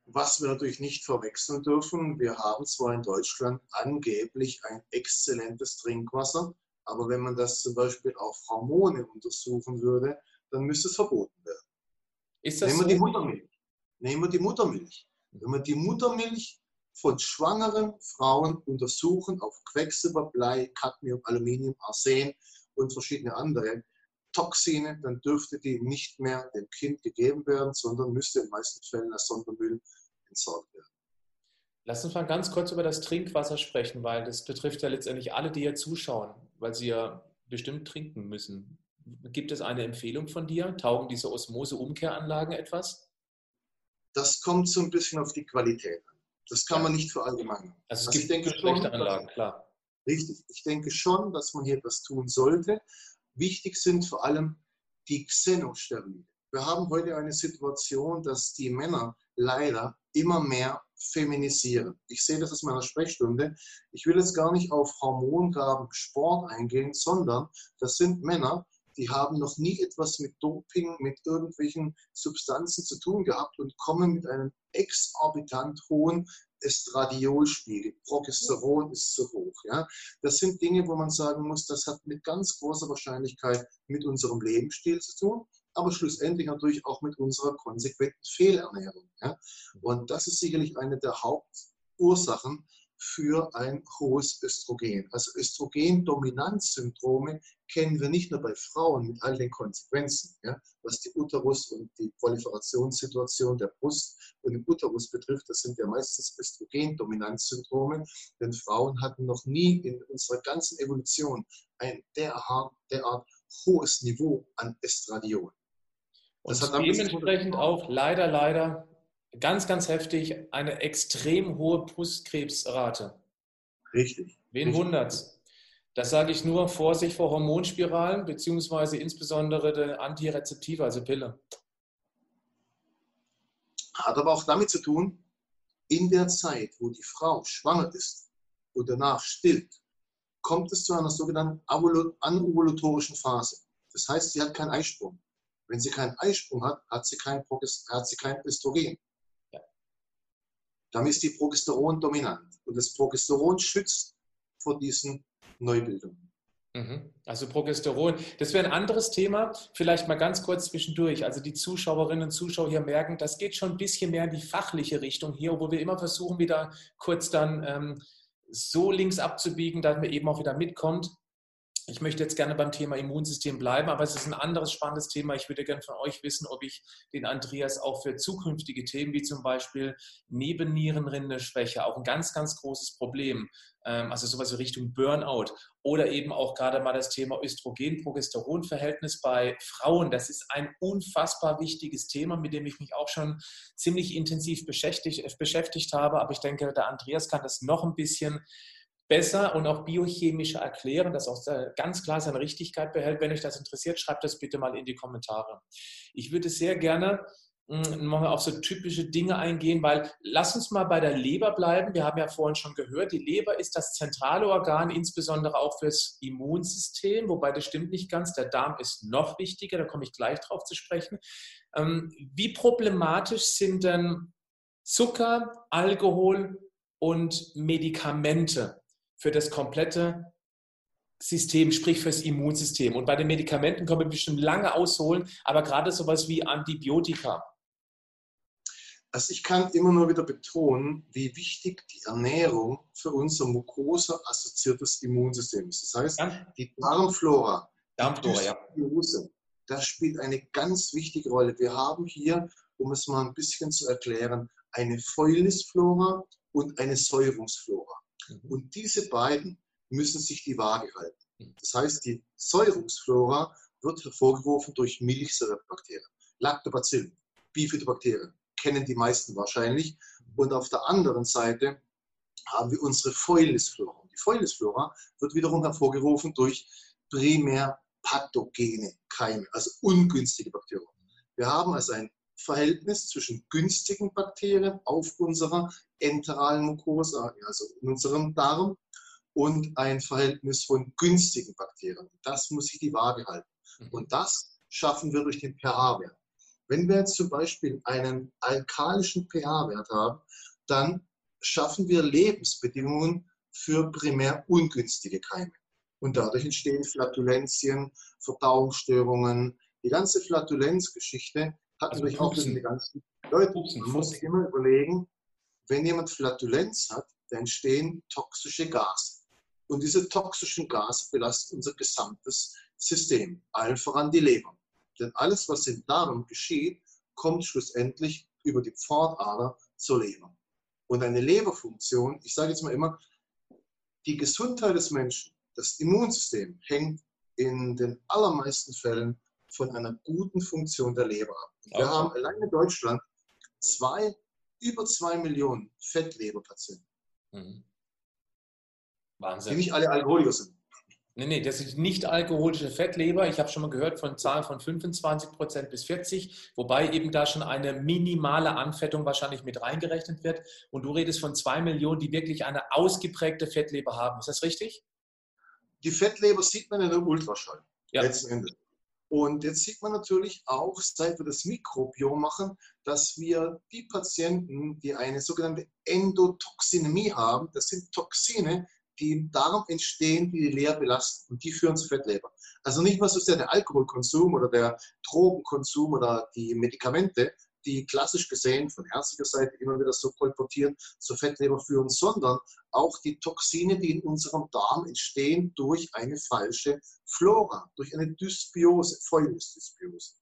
Was wir natürlich nicht verwechseln dürfen, wir haben zwar in Deutschland angeblich ein exzellentes Trinkwasser, aber wenn man das zum Beispiel auf Hormone untersuchen würde, dann müsste es verboten werden. Ist das Nehmen wir so? die Muttermilch. Nehmen wir die Muttermilch. Wenn man die Muttermilch von schwangeren Frauen untersuchen auf Quecksilber, Blei, Cadmium, Aluminium, Arsen und verschiedene andere Toxine, dann dürfte die nicht mehr dem Kind gegeben werden, sondern müsste in meisten Fällen als Sondermüll entsorgt werden. Lass uns mal ganz kurz über das Trinkwasser sprechen, weil das betrifft ja letztendlich alle, die hier zuschauen, weil sie ja bestimmt trinken müssen. Gibt es eine Empfehlung von dir? Taugen diese Osmose-Umkehranlagen etwas? Das kommt so ein bisschen auf die Qualität an. Das kann ja. man nicht verallgemeinern. Also es also gibt denke schlechte Anlagen, klar. Richtig. Ich denke schon, dass man hier etwas tun sollte. Wichtig sind vor allem die Xenosterile. Wir haben heute eine Situation, dass die Männer leider immer mehr feminisieren. Ich sehe das aus meiner Sprechstunde. Ich will jetzt gar nicht auf Hormongaben, Sport eingehen, sondern das sind Männer, die haben noch nie etwas mit Doping, mit irgendwelchen Substanzen zu tun gehabt und kommen mit einem exorbitant hohen Estradiolspiegel. Progesteron ist zu hoch. Ja? Das sind Dinge, wo man sagen muss, das hat mit ganz großer Wahrscheinlichkeit mit unserem Lebensstil zu tun, aber schlussendlich natürlich auch mit unserer konsequenten Fehlernährung. Ja? Und das ist sicherlich eine der Hauptursachen, für ein hohes Östrogen. Also Östrogendominanzsyndrome kennen wir nicht nur bei Frauen mit all den Konsequenzen, ja, was die Uterus und die Proliferationssituation der Brust und den Uterus betrifft. Das sind ja meistens Östrogendominanzsyndrome, denn Frauen hatten noch nie in unserer ganzen Evolution ein derart, derart hohes Niveau an Estradiol. Das und dementsprechend auch leider, leider ganz, ganz heftig eine extrem hohe Brustkrebsrate. Richtig. Wen wundert's? Das sage ich nur, Vorsicht vor Hormonspiralen, beziehungsweise insbesondere der Antirezeptive, also Pille. Hat aber auch damit zu tun, in der Zeit, wo die Frau schwanger ist und danach stillt, kommt es zu einer sogenannten anovulatorischen Phase. Das heißt, sie hat keinen Eisprung. Wenn sie keinen Eisprung hat, hat sie kein, hat sie kein Östrogen dann ist die Progesteron dominant. Und das Progesteron schützt vor diesen Neubildungen. Mhm. Also Progesteron, das wäre ein anderes Thema, vielleicht mal ganz kurz zwischendurch. Also die Zuschauerinnen und Zuschauer hier merken, das geht schon ein bisschen mehr in die fachliche Richtung hier, wo wir immer versuchen, wieder kurz dann ähm, so links abzubiegen, dass man eben auch wieder mitkommt. Ich möchte jetzt gerne beim Thema Immunsystem bleiben, aber es ist ein anderes spannendes Thema. Ich würde gerne von euch wissen, ob ich den Andreas auch für zukünftige Themen wie zum Beispiel Nebennierenrindenschwäche, auch ein ganz, ganz großes Problem, ähm, also sowas in Richtung Burnout oder eben auch gerade mal das Thema Östrogen-Progesteron-Verhältnis bei Frauen. Das ist ein unfassbar wichtiges Thema, mit dem ich mich auch schon ziemlich intensiv beschäftigt, beschäftigt habe. Aber ich denke, der Andreas kann das noch ein bisschen besser und auch biochemischer erklären, dass auch ganz klar seine Richtigkeit behält. Wenn euch das interessiert, schreibt das bitte mal in die Kommentare. Ich würde sehr gerne hm, mal auf so typische Dinge eingehen, weil lass uns mal bei der Leber bleiben. Wir haben ja vorhin schon gehört, die Leber ist das zentrale Organ, insbesondere auch fürs Immunsystem, wobei das stimmt nicht ganz. Der Darm ist noch wichtiger, da komme ich gleich drauf zu sprechen. Ähm, wie problematisch sind denn Zucker, Alkohol und Medikamente für das komplette System, sprich fürs Immunsystem. Und bei den Medikamenten können wir bestimmt lange ausholen, aber gerade sowas wie Antibiotika. Also ich kann immer nur wieder betonen, wie wichtig die Ernährung für unser Mucosa-assoziiertes Immunsystem ist. Das heißt, ja. die Darmflora, Darmflora die ja. das spielt eine ganz wichtige Rolle. Wir haben hier, um es mal ein bisschen zu erklären, eine Fäulnisflora und eine Säurungsflora. Und diese beiden müssen sich die Waage halten. Das heißt, die Säurungsflora wird hervorgerufen durch Milchsäurebakterien, Lactobacillen, Bifidobakterien, kennen die meisten wahrscheinlich. Und auf der anderen Seite haben wir unsere Fäulnisflora. Die Fäulnisflora wird wiederum hervorgerufen durch primär pathogene Keime, also ungünstige Bakterien. Wir haben also ein Verhältnis zwischen günstigen Bakterien auf unserer enteralen Mucosa, also in unserem Darm, und ein Verhältnis von günstigen Bakterien. Das muss sich die Waage halten. Mhm. Und das schaffen wir durch den pH-Wert. Wenn wir jetzt zum Beispiel einen alkalischen pH-Wert haben, dann schaffen wir Lebensbedingungen für primär ungünstige Keime. Und dadurch entstehen Flatulenzien, Verdauungsstörungen. Die ganze Flatulenzgeschichte hat also natürlich auch den ganzen Leuten. Man muss sich immer überlegen, wenn jemand Flatulenz hat, dann entstehen toxische Gase. Und diese toxischen Gase belasten unser gesamtes System, allen voran die Leber. Denn alles, was im Darm geschieht, kommt schlussendlich über die Pfortader zur Leber. Und eine Leberfunktion, ich sage jetzt mal immer, die Gesundheit des Menschen, das Immunsystem hängt in den allermeisten Fällen von einer guten Funktion der Leber ab. Wir okay. haben allein in Deutschland zwei, über zwei Millionen Fettleberpatienten. Mhm. Wahnsinn. Die nicht alle Alkoholiker sind. Nee, nee, das ist nicht alkoholische Fettleber. Ich habe schon mal gehört von Zahlen von 25 Prozent bis 40, wobei eben da schon eine minimale Anfettung wahrscheinlich mit reingerechnet wird. Und du redest von zwei Millionen, die wirklich eine ausgeprägte Fettleber haben. Ist das richtig? Die Fettleber sieht man in der Ultraschall, ja. letzten Endes. Und jetzt sieht man natürlich auch, seit wir das Mikrobiom machen, dass wir die Patienten, die eine sogenannte Endotoxinämie haben, das sind Toxine, die im Darm entstehen, die die Leber belasten und die führen zu Fettleber. Also nicht mal so sehr der Alkoholkonsum oder der Drogenkonsum oder die Medikamente, die klassisch gesehen von ärztlicher Seite immer wieder so kolportieren, zur Fettleber führen, sondern auch die Toxine, die in unserem Darm entstehen durch eine falsche Flora, durch eine Dysbiose, Fäulnisdysbiose.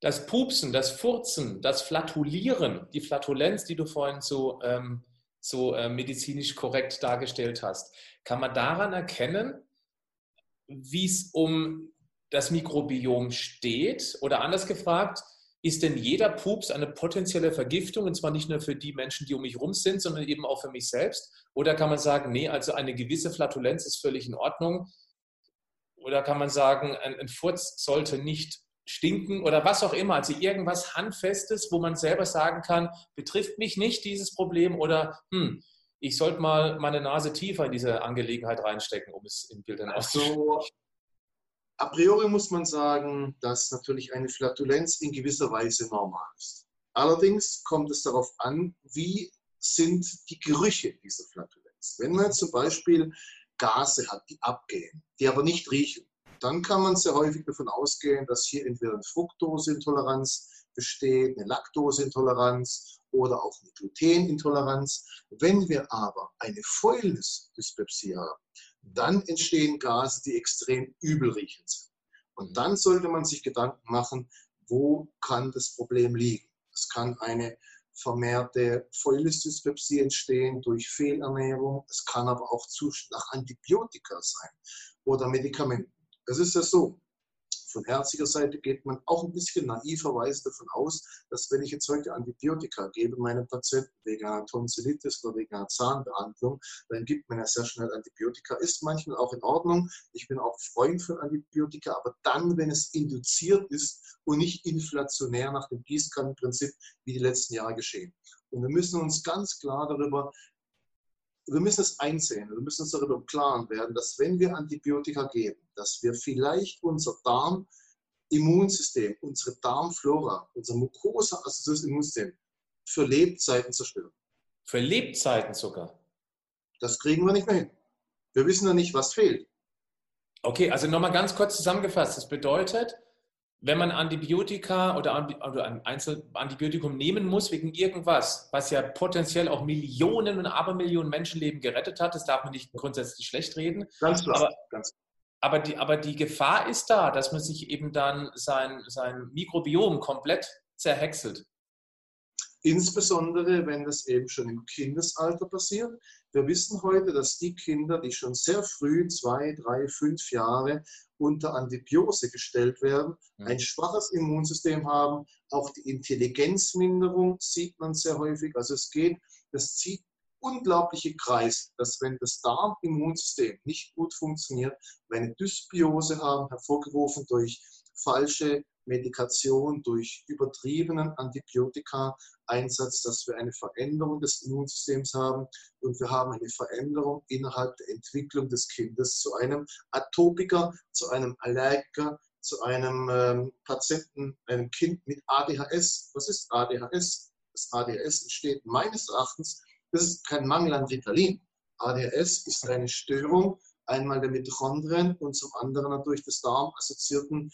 Das Pupsen, das Furzen, das Flatulieren, die Flatulenz, die du vorhin so ähm, so äh, medizinisch korrekt dargestellt hast. Kann man daran erkennen, wie es um das Mikrobiom steht? Oder anders gefragt, ist denn jeder Pups eine potenzielle Vergiftung? Und zwar nicht nur für die Menschen, die um mich herum sind, sondern eben auch für mich selbst? Oder kann man sagen, nee, also eine gewisse Flatulenz ist völlig in Ordnung? Oder kann man sagen, ein, ein Furz sollte nicht stinken oder was auch immer. Also irgendwas Handfestes, wo man selber sagen kann, betrifft mich nicht dieses Problem oder hm, ich sollte mal meine Nase tiefer in diese Angelegenheit reinstecken, um es in Bildern also. A priori muss man sagen, dass natürlich eine Flatulenz in gewisser Weise normal ist. Allerdings kommt es darauf an, wie sind die Gerüche dieser Flatulenz. Wenn man zum Beispiel Gase hat, die abgehen, die aber nicht riechen, dann kann man sehr häufig davon ausgehen, dass hier entweder eine Fructoseintoleranz besteht, eine Laktoseintoleranz oder auch eine Glutenintoleranz. Wenn wir aber eine Fäulnisdyspepsie haben, dann entstehen Gase, die extrem übelriechend sind. Und dann sollte man sich Gedanken machen, wo kann das Problem liegen. Es kann eine vermehrte Fäulnisdyspepsie entstehen durch Fehlernährung. Es kann aber auch Zustand nach Antibiotika sein oder Medikamenten. Es ist ja so, von ärztlicher Seite geht man auch ein bisschen naiverweise davon aus, dass wenn ich jetzt heute Antibiotika gebe meinem Patienten wegen einer Tonsillitis oder wegen einer Zahnbehandlung, dann gibt man ja sehr schnell Antibiotika. Ist manchmal auch in Ordnung. Ich bin auch Freund von Antibiotika, aber dann, wenn es induziert ist und nicht inflationär nach dem Gießkannenprinzip, wie die letzten Jahre geschehen. Und wir müssen uns ganz klar darüber wir müssen es einsehen, wir müssen uns darüber im Klaren werden, dass wenn wir Antibiotika geben, dass wir vielleicht unser Darm-Immunsystem, unsere Darmflora, unser Mucosa, also das Immunsystem, für Lebzeiten zerstören. Für Lebzeiten sogar? Das kriegen wir nicht mehr hin. Wir wissen ja nicht, was fehlt. Okay, also nochmal ganz kurz zusammengefasst. Das bedeutet, wenn man Antibiotika oder, ein Einzelantibiotikum nehmen muss wegen irgendwas, was ja potenziell auch Millionen und Abermillionen Menschenleben gerettet hat, das darf man nicht grundsätzlich schlecht reden. Ganz klar. Aber, ganz aber, die, aber die Gefahr ist da, dass man sich eben dann sein, sein Mikrobiom komplett zerhäckselt. Insbesondere, wenn das eben schon im Kindesalter passiert. Wir wissen heute, dass die Kinder, die schon sehr früh, zwei, drei, fünf Jahre unter Antibiose gestellt werden, mhm. ein schwaches Immunsystem haben. Auch die Intelligenzminderung sieht man sehr häufig. Also es geht, das zieht unglaubliche Kreis, dass wenn das Darmimmunsystem nicht gut funktioniert, wir eine Dysbiose haben, hervorgerufen durch falsche Medikation, durch übertriebenen Antibiotika-Einsatz, dass wir eine Veränderung des Immunsystems haben und wir haben eine Veränderung innerhalb der Entwicklung des Kindes zu einem Atopiker, zu einem Allergiker, zu einem ähm, Patienten, einem Kind mit ADHS. Was ist ADHS? Das ADHS entsteht meines Erachtens, das ist kein Mangel an Ritalin. ADHS ist eine Störung einmal der Mitochondrien und zum anderen natürlich des darmassoziierten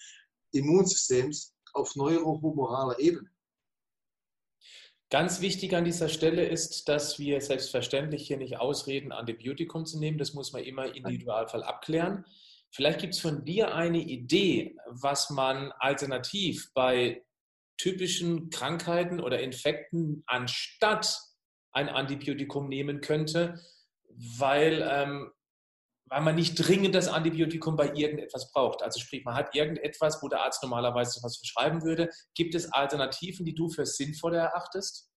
Immunsystems auf neurohumoraler Ebene. Ganz wichtig an dieser Stelle ist, dass wir selbstverständlich hier nicht ausreden, Antibiotikum zu nehmen. Das muss man immer individualfall abklären. Vielleicht gibt es von dir eine Idee, was man alternativ bei typischen Krankheiten oder Infekten anstatt ein Antibiotikum nehmen könnte, weil ähm, weil man nicht dringend das Antibiotikum bei irgendetwas braucht. Also sprich, man hat irgendetwas, wo der Arzt normalerweise was verschreiben würde. Gibt es Alternativen, die du für sinnvoll erachtest?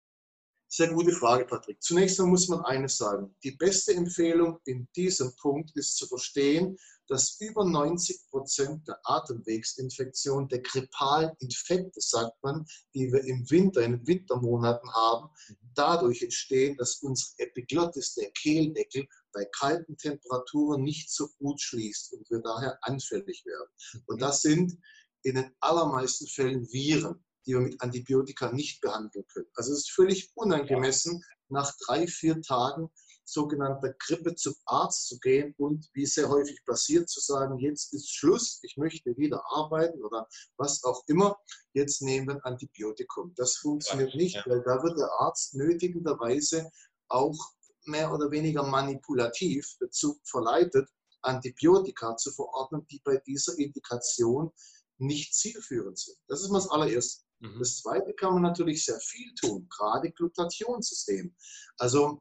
Sehr gute Frage, Patrick. Zunächst einmal muss man eines sagen. Die beste Empfehlung in diesem Punkt ist zu verstehen, dass über 90 Prozent der Atemwegsinfektionen, der grippalen Infekte, sagt man, die wir im Winter, in den Wintermonaten haben, dadurch entstehen, dass unser Epiglottis, der Kehldeckel, bei kalten Temperaturen nicht so gut schließt und wir daher anfällig werden. Und das sind in den allermeisten Fällen Viren, die wir mit Antibiotika nicht behandeln können. Also es ist völlig unangemessen, nach drei, vier Tagen sogenannter Grippe zum Arzt zu gehen und, wie sehr häufig passiert, zu sagen, jetzt ist Schluss, ich möchte wieder arbeiten oder was auch immer, jetzt nehmen wir ein Antibiotikum. Das funktioniert nicht, weil da wird der Arzt nötigenderweise auch mehr oder weniger manipulativ dazu verleitet, Antibiotika zu verordnen, die bei dieser Indikation nicht zielführend sind. Das ist mal das allererste. Mhm. Das zweite kann man natürlich sehr viel tun, gerade Glutationssystem. Also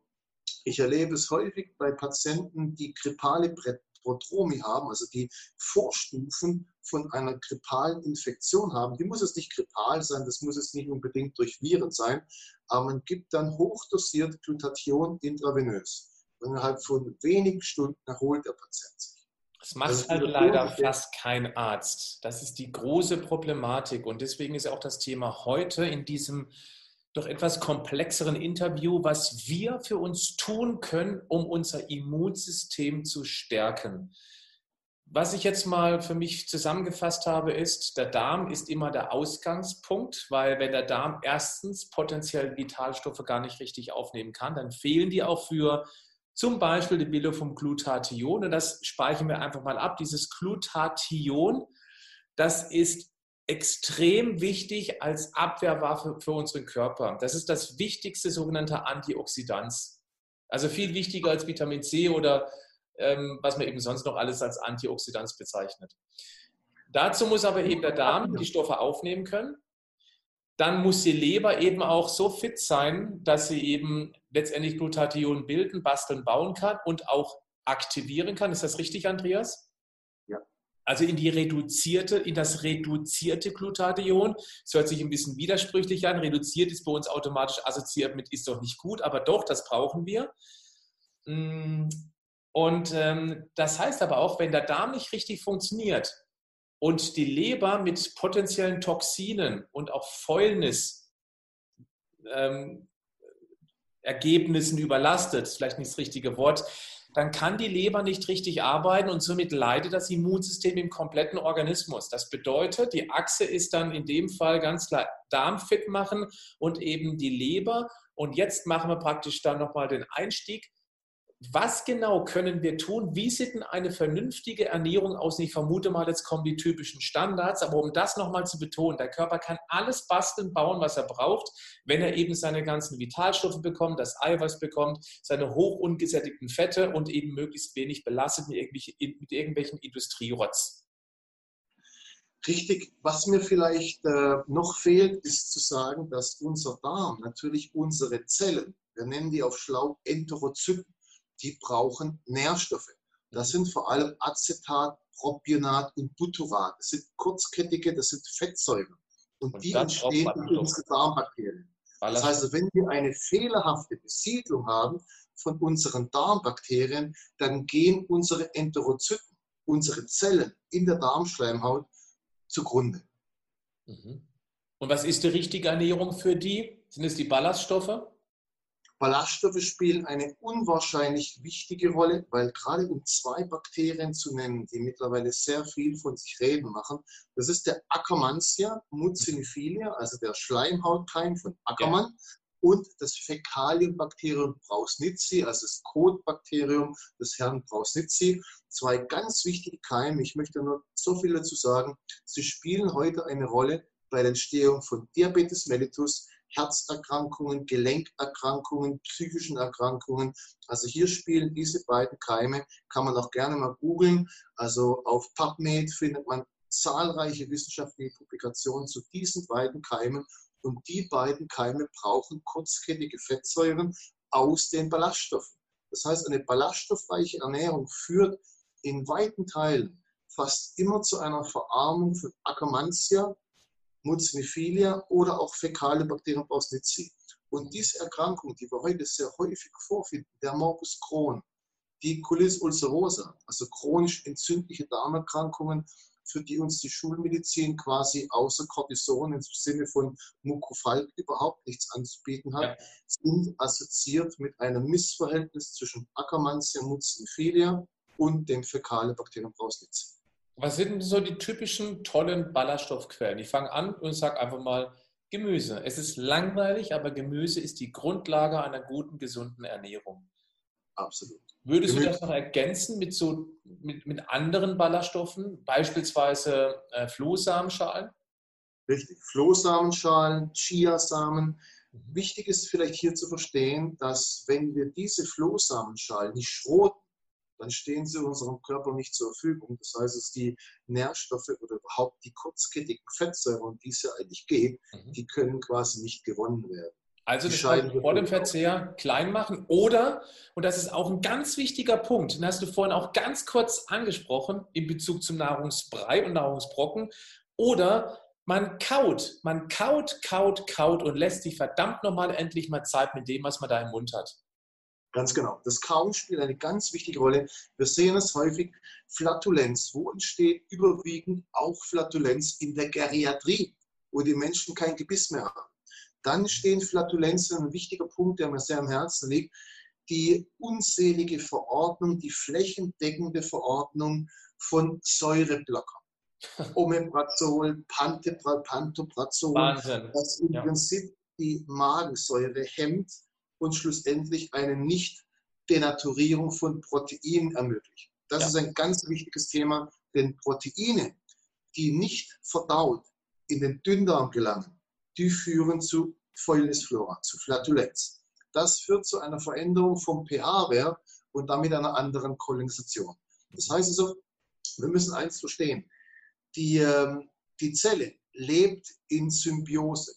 ich erlebe es häufig bei Patienten, die grippale Prodromi haben, also die Vorstufen von einer grippalen Infektion haben. Die muss es nicht grippal sein, das muss es nicht unbedingt durch Viren sein, aber man gibt dann hochdosiert Glutathion intravenös. Und innerhalb von wenigen Stunden erholt der Patient sich. Das macht also halt leider fast kein Arzt. Das ist die große Problematik. Und deswegen ist auch das Thema heute in diesem doch etwas komplexeren Interview, was wir für uns tun können, um unser Immunsystem zu stärken. Was ich jetzt mal für mich zusammengefasst habe, ist, der Darm ist immer der Ausgangspunkt, weil wenn der Darm erstens potenziell Vitalstoffe gar nicht richtig aufnehmen kann, dann fehlen die auch für zum Beispiel die Bildung vom Glutathion. Und das speichern wir einfach mal ab. Dieses Glutathion, das ist extrem wichtig als Abwehrwaffe für unseren Körper. Das ist das wichtigste sogenannte Antioxidant. Also viel wichtiger als Vitamin C oder was man eben sonst noch alles als Antioxidant bezeichnet. Dazu muss aber eben der Darm die Stoffe aufnehmen können. Dann muss die Leber eben auch so fit sein, dass sie eben letztendlich Glutathion bilden, basteln, bauen kann und auch aktivieren kann. Ist das richtig, Andreas? also in die reduzierte, in das reduzierte Glutathion. Das hört sich ein bisschen widersprüchlich an. Reduziert ist bei uns automatisch assoziiert mit ist doch nicht gut, aber doch, das brauchen wir. Und ähm, das heißt aber auch, wenn der Darm nicht richtig funktioniert und die Leber mit potenziellen Toxinen und auch Fäulnis ähm, Ergebnissen überlastet, vielleicht nicht das richtige Wort, dann kann die Leber nicht richtig arbeiten und somit leidet das Immunsystem im kompletten Organismus. Das bedeutet, die Achse ist dann in dem Fall ganz klar Darmfit machen und eben die Leber. Und jetzt machen wir praktisch dann nochmal den Einstieg was genau können wir tun? Wie sieht denn eine vernünftige Ernährung aus? Ich vermute mal, jetzt kommen die typischen Standards, aber um das nochmal zu betonen, der Körper kann alles basteln, bauen, was er braucht, wenn er eben seine ganzen Vitalstoffe bekommt, das Eiweiß bekommt, seine hoch ungesättigten Fette und eben möglichst wenig belastet mit, irgendwelchen Industrierotz. Richtig, was mir vielleicht äh, noch fehlt, ist zu sagen, dass unser Darm natürlich unsere Zellen, wir nennen die auf Schlau Enterozyten, die brauchen Nährstoffe. Das sind vor allem Acetat, Propionat und Butyrat. Das sind kurzkettige, das sind Fettsäuren. Und, und die entstehen in unseren Darmbakterien. Das heißt, wenn wir eine fehlerhafte Besiedlung haben von unseren Darmbakterien, dann gehen unsere Enterozyten, unsere Zellen in der Darmschleimhaut zugrunde. Mhm. Und was ist die richtige Ernährung für die? Sind es die Ballaststoffe? Ballaststoffe spielen eine unwahrscheinlich wichtige Rolle, weil gerade um zwei Bakterien zu nennen, die mittlerweile sehr viel von sich reden machen, das ist der Akkermansia mucinifilia, also der Schleimhautkeim von Ackermann, ja. und das Fäkalienbakterium Brausnitzi, also das Kotbakterium des Herrn Brausnitzi. Zwei ganz wichtige Keime, ich möchte nur so viel dazu sagen, sie spielen heute eine Rolle bei der Entstehung von Diabetes mellitus, Herzerkrankungen, Gelenkerkrankungen, psychischen Erkrankungen. Also hier spielen diese beiden Keime, kann man auch gerne mal googeln. Also auf PubMed findet man zahlreiche wissenschaftliche Publikationen zu diesen beiden Keimen. Und die beiden Keime brauchen kurzkettige Fettsäuren aus den Ballaststoffen. Das heißt, eine ballaststoffreiche Ernährung führt in weiten Teilen fast immer zu einer Verarmung von Akkermansia, Muciniphilia oder auch fäkale Bakterien Bausnitzi. Und diese Erkrankung, die wir heute sehr häufig vorfinden, der Morbus Crohn, die Colitis ulcerosa, also chronisch entzündliche Darmerkrankungen, für die uns die Schulmedizin quasi außer Cortison im Sinne von Mucofalk überhaupt nichts anzubieten hat, ja. sind assoziiert mit einem Missverhältnis zwischen Akkermansia muciniphilia und dem fäkale Bakterium Brausnitzi. Was sind so die typischen tollen Ballaststoffquellen? Ich fange an und sage einfach mal Gemüse. Es ist langweilig, aber Gemüse ist die Grundlage einer guten, gesunden Ernährung. Absolut. Würdest Gemüse. du das noch ergänzen mit, so, mit, mit anderen Ballaststoffen, beispielsweise äh, Flohsamenschalen? Richtig, Flohsamenschalen, Chiasamen. Mhm. Wichtig ist vielleicht hier zu verstehen, dass wenn wir diese Flohsamenschalen nicht schroten, dann stehen sie unserem Körper nicht zur Verfügung. Das heißt, es die Nährstoffe oder überhaupt die kurzkettigen Fettsäuren, um die es ja eigentlich geht, mhm. die können quasi nicht gewonnen werden. Also das vor dem Verzehr klein machen oder, und das ist auch ein ganz wichtiger Punkt, den hast du vorhin auch ganz kurz angesprochen in Bezug zum Nahrungsbrei und Nahrungsbrocken, oder man kaut, man kaut, kaut, kaut und lässt sich verdammt nochmal endlich mal Zeit mit dem, was man da im Mund hat. Ganz genau. Das Kauen spielt eine ganz wichtige Rolle. Wir sehen es häufig, Flatulenz. Wo entsteht überwiegend auch Flatulenz in der Geriatrie, wo die Menschen kein Gebiss mehr haben? Dann stehen Flatulenzen, ein wichtiger Punkt, der mir sehr am Herzen liegt, die unzählige Verordnung, die flächendeckende Verordnung von Säureblockern. [LAUGHS] Omeprazol, Pantoprazol, Wahnsinn. das im ja. Prinzip die Magensäure hemmt und schlussendlich eine Nicht-Denaturierung von Proteinen ermöglicht. Das ja. ist ein ganz wichtiges Thema, denn Proteine, die nicht verdaut in den Dünndarm gelangen, die führen zu Fäulnisflora, zu Flatulenz. Das führt zu einer Veränderung vom pH-Wert und damit einer anderen Kolonisation. Das heißt also, wir müssen eins verstehen. Die, ähm, die Zelle lebt in Symbiose.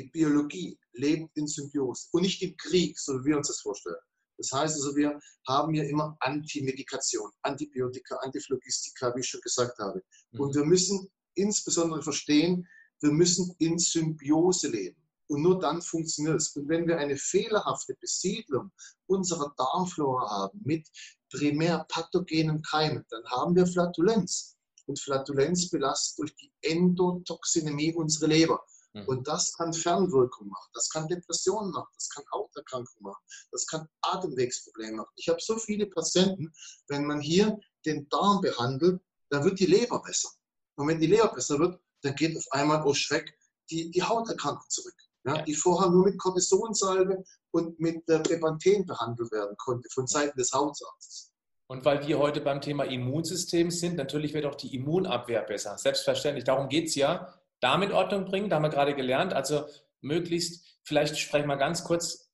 Die Biologie lebt in Symbiose und nicht im Krieg, so wie wir uns das vorstellen. Das heißt also, wir haben ja immer Antimedikation, Antibiotika, Antiphlogistika, wie ich schon gesagt habe. Mhm. Und wir müssen insbesondere verstehen, wir müssen in Symbiose leben. Und nur dann funktioniert es. Und wenn wir eine fehlerhafte Besiedlung unserer Darmflora haben mit primär pathogenen Keimen, dann haben wir Flatulenz. Und Flatulenz belastet durch die Endotoxinämie unsere Leber. Mhm. Und das kann Fernwirkung machen, das kann Depressionen machen, das kann Hauterkrankungen machen, das kann Atemwegsprobleme machen. Ich habe so viele Patienten, wenn man hier den Darm behandelt, dann wird die Leber besser. Und wenn die Leber besser wird, dann geht auf einmal, oh Schreck, die, die Hauterkrankung zurück. Ja, die vorher nur mit Kortisonsalbe und mit äh, Bepanthen behandelt werden konnte von Seiten des Hautarztes. Und weil wir heute beim Thema Immunsystem sind, natürlich wird auch die Immunabwehr besser. Selbstverständlich. Darum geht es ja. Darm in Ordnung bringen, da haben wir gerade gelernt. Also möglichst, vielleicht sprechen wir ganz kurz,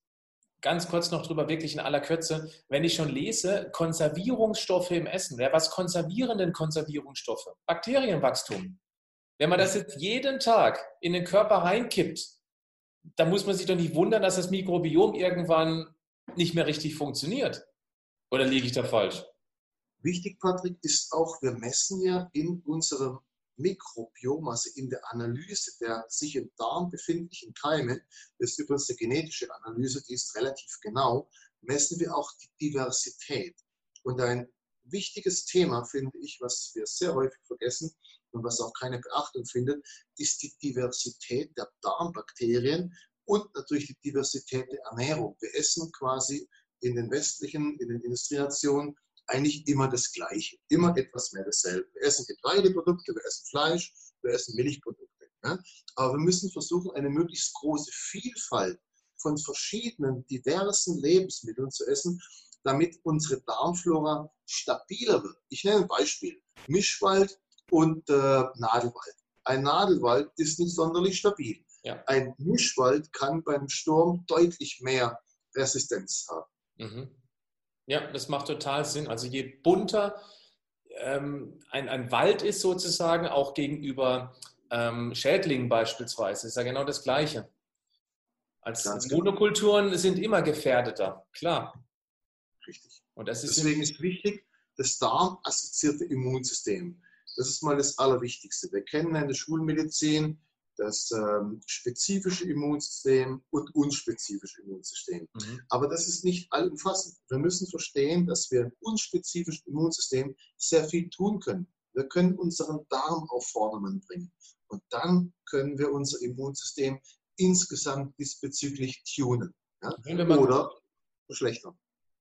ganz kurz noch drüber, wirklich in aller Kürze. Wenn ich schon lese, Konservierungsstoffe im Essen. Ja, was konservieren denn Konservierungsstoffe? Bakterienwachstum. Wenn man das jetzt jeden Tag in den Körper reinkippt, dann muss man sich doch nicht wundern, dass das Mikrobiom irgendwann nicht mehr richtig funktioniert. Oder liege ich da falsch? Wichtig, Patrick, ist auch, wir messen ja in unserem Mikrobiom, also in der Analyse der sich im Darm befindlichen Keime, das ist übrigens eine genetische Analyse, die ist relativ genau, messen wir auch die Diversität. Und ein wichtiges Thema, finde ich, was wir sehr häufig vergessen und was auch keine Beachtung findet, ist die Diversität der Darmbakterien und natürlich die Diversität der Ernährung. Wir essen quasi in den westlichen, in den Industrienationen eigentlich immer das Gleiche, immer etwas mehr dasselbe. Wir essen Getreideprodukte, wir essen Fleisch, wir essen Milchprodukte. Ja? Aber wir müssen versuchen, eine möglichst große Vielfalt von verschiedenen, diversen Lebensmitteln zu essen, damit unsere Darmflora stabiler wird. Ich nenne ein Beispiel. Mischwald und äh, Nadelwald. Ein Nadelwald ist nicht sonderlich stabil. Ja. Ein Mischwald kann beim Sturm deutlich mehr Resistenz haben. Mhm. Ja, das macht total Sinn. Also je bunter ähm, ein, ein Wald ist sozusagen, auch gegenüber ähm, Schädlingen beispielsweise, ist ja genau das Gleiche. Als genau. Monokulturen sind immer gefährdeter, klar. Richtig. Und das ist Deswegen ist wichtig, das darmassoziierte Immunsystem. Das ist mal das Allerwichtigste. Wir kennen in der Schulmedizin das ähm, spezifische Immunsystem und unspezifische Immunsystem. Mhm. Aber das ist nicht allumfassend. Wir müssen verstehen, dass wir im unspezifischen Immunsystem sehr viel tun können. Wir können unseren Darm auf Vordermann bringen. Und dann können wir unser Immunsystem insgesamt diesbezüglich tunen. Ja? Oder verschlechtern.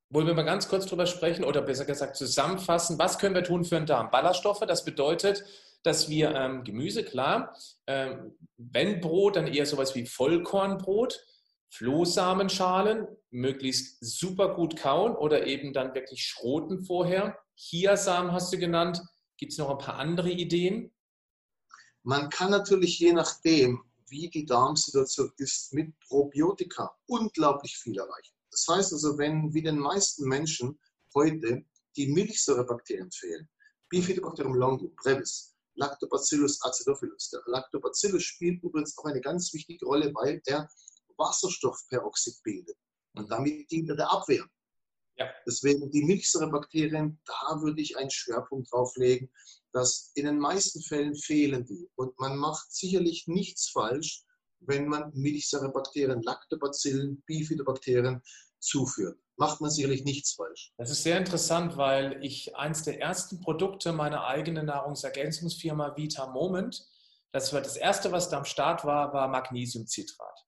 Wollen wir mal ganz kurz drüber sprechen oder besser gesagt zusammenfassen, was können wir tun für den Darm? Ballaststoffe, das bedeutet, dass wir ähm, Gemüse, klar, ähm, wenn Brot, dann eher sowas wie Vollkornbrot, Flohsamenschalen, möglichst super gut kauen oder eben dann wirklich schroten vorher. Chiasamen hast du genannt. Gibt es noch ein paar andere Ideen? Man kann natürlich je nachdem, wie die Darmsituation ist, mit Probiotika unglaublich viel erreichen. Das heißt also, wenn wie den meisten Menschen heute die Milchsäurebakterien fehlen, Bifidobacterium longo, brevis, Lactobacillus acidophilus. Der Lactobacillus spielt übrigens auch eine ganz wichtige Rolle, weil er Wasserstoffperoxid bildet. Und damit dient er der Abwehr. Ja. Deswegen die Milchsäurebakterien, da würde ich einen Schwerpunkt drauf legen, dass in den meisten Fällen fehlen die. Und man macht sicherlich nichts falsch, wenn man Milchsäurebakterien, Lactobacillen, Bifidobakterien zuführt. Macht man sicherlich nichts falsch. Das ist sehr interessant, weil ich eins der ersten Produkte meiner eigenen Nahrungsergänzungsfirma Vita Moment, das war das erste, was da am Start war, war Magnesiumcitrat,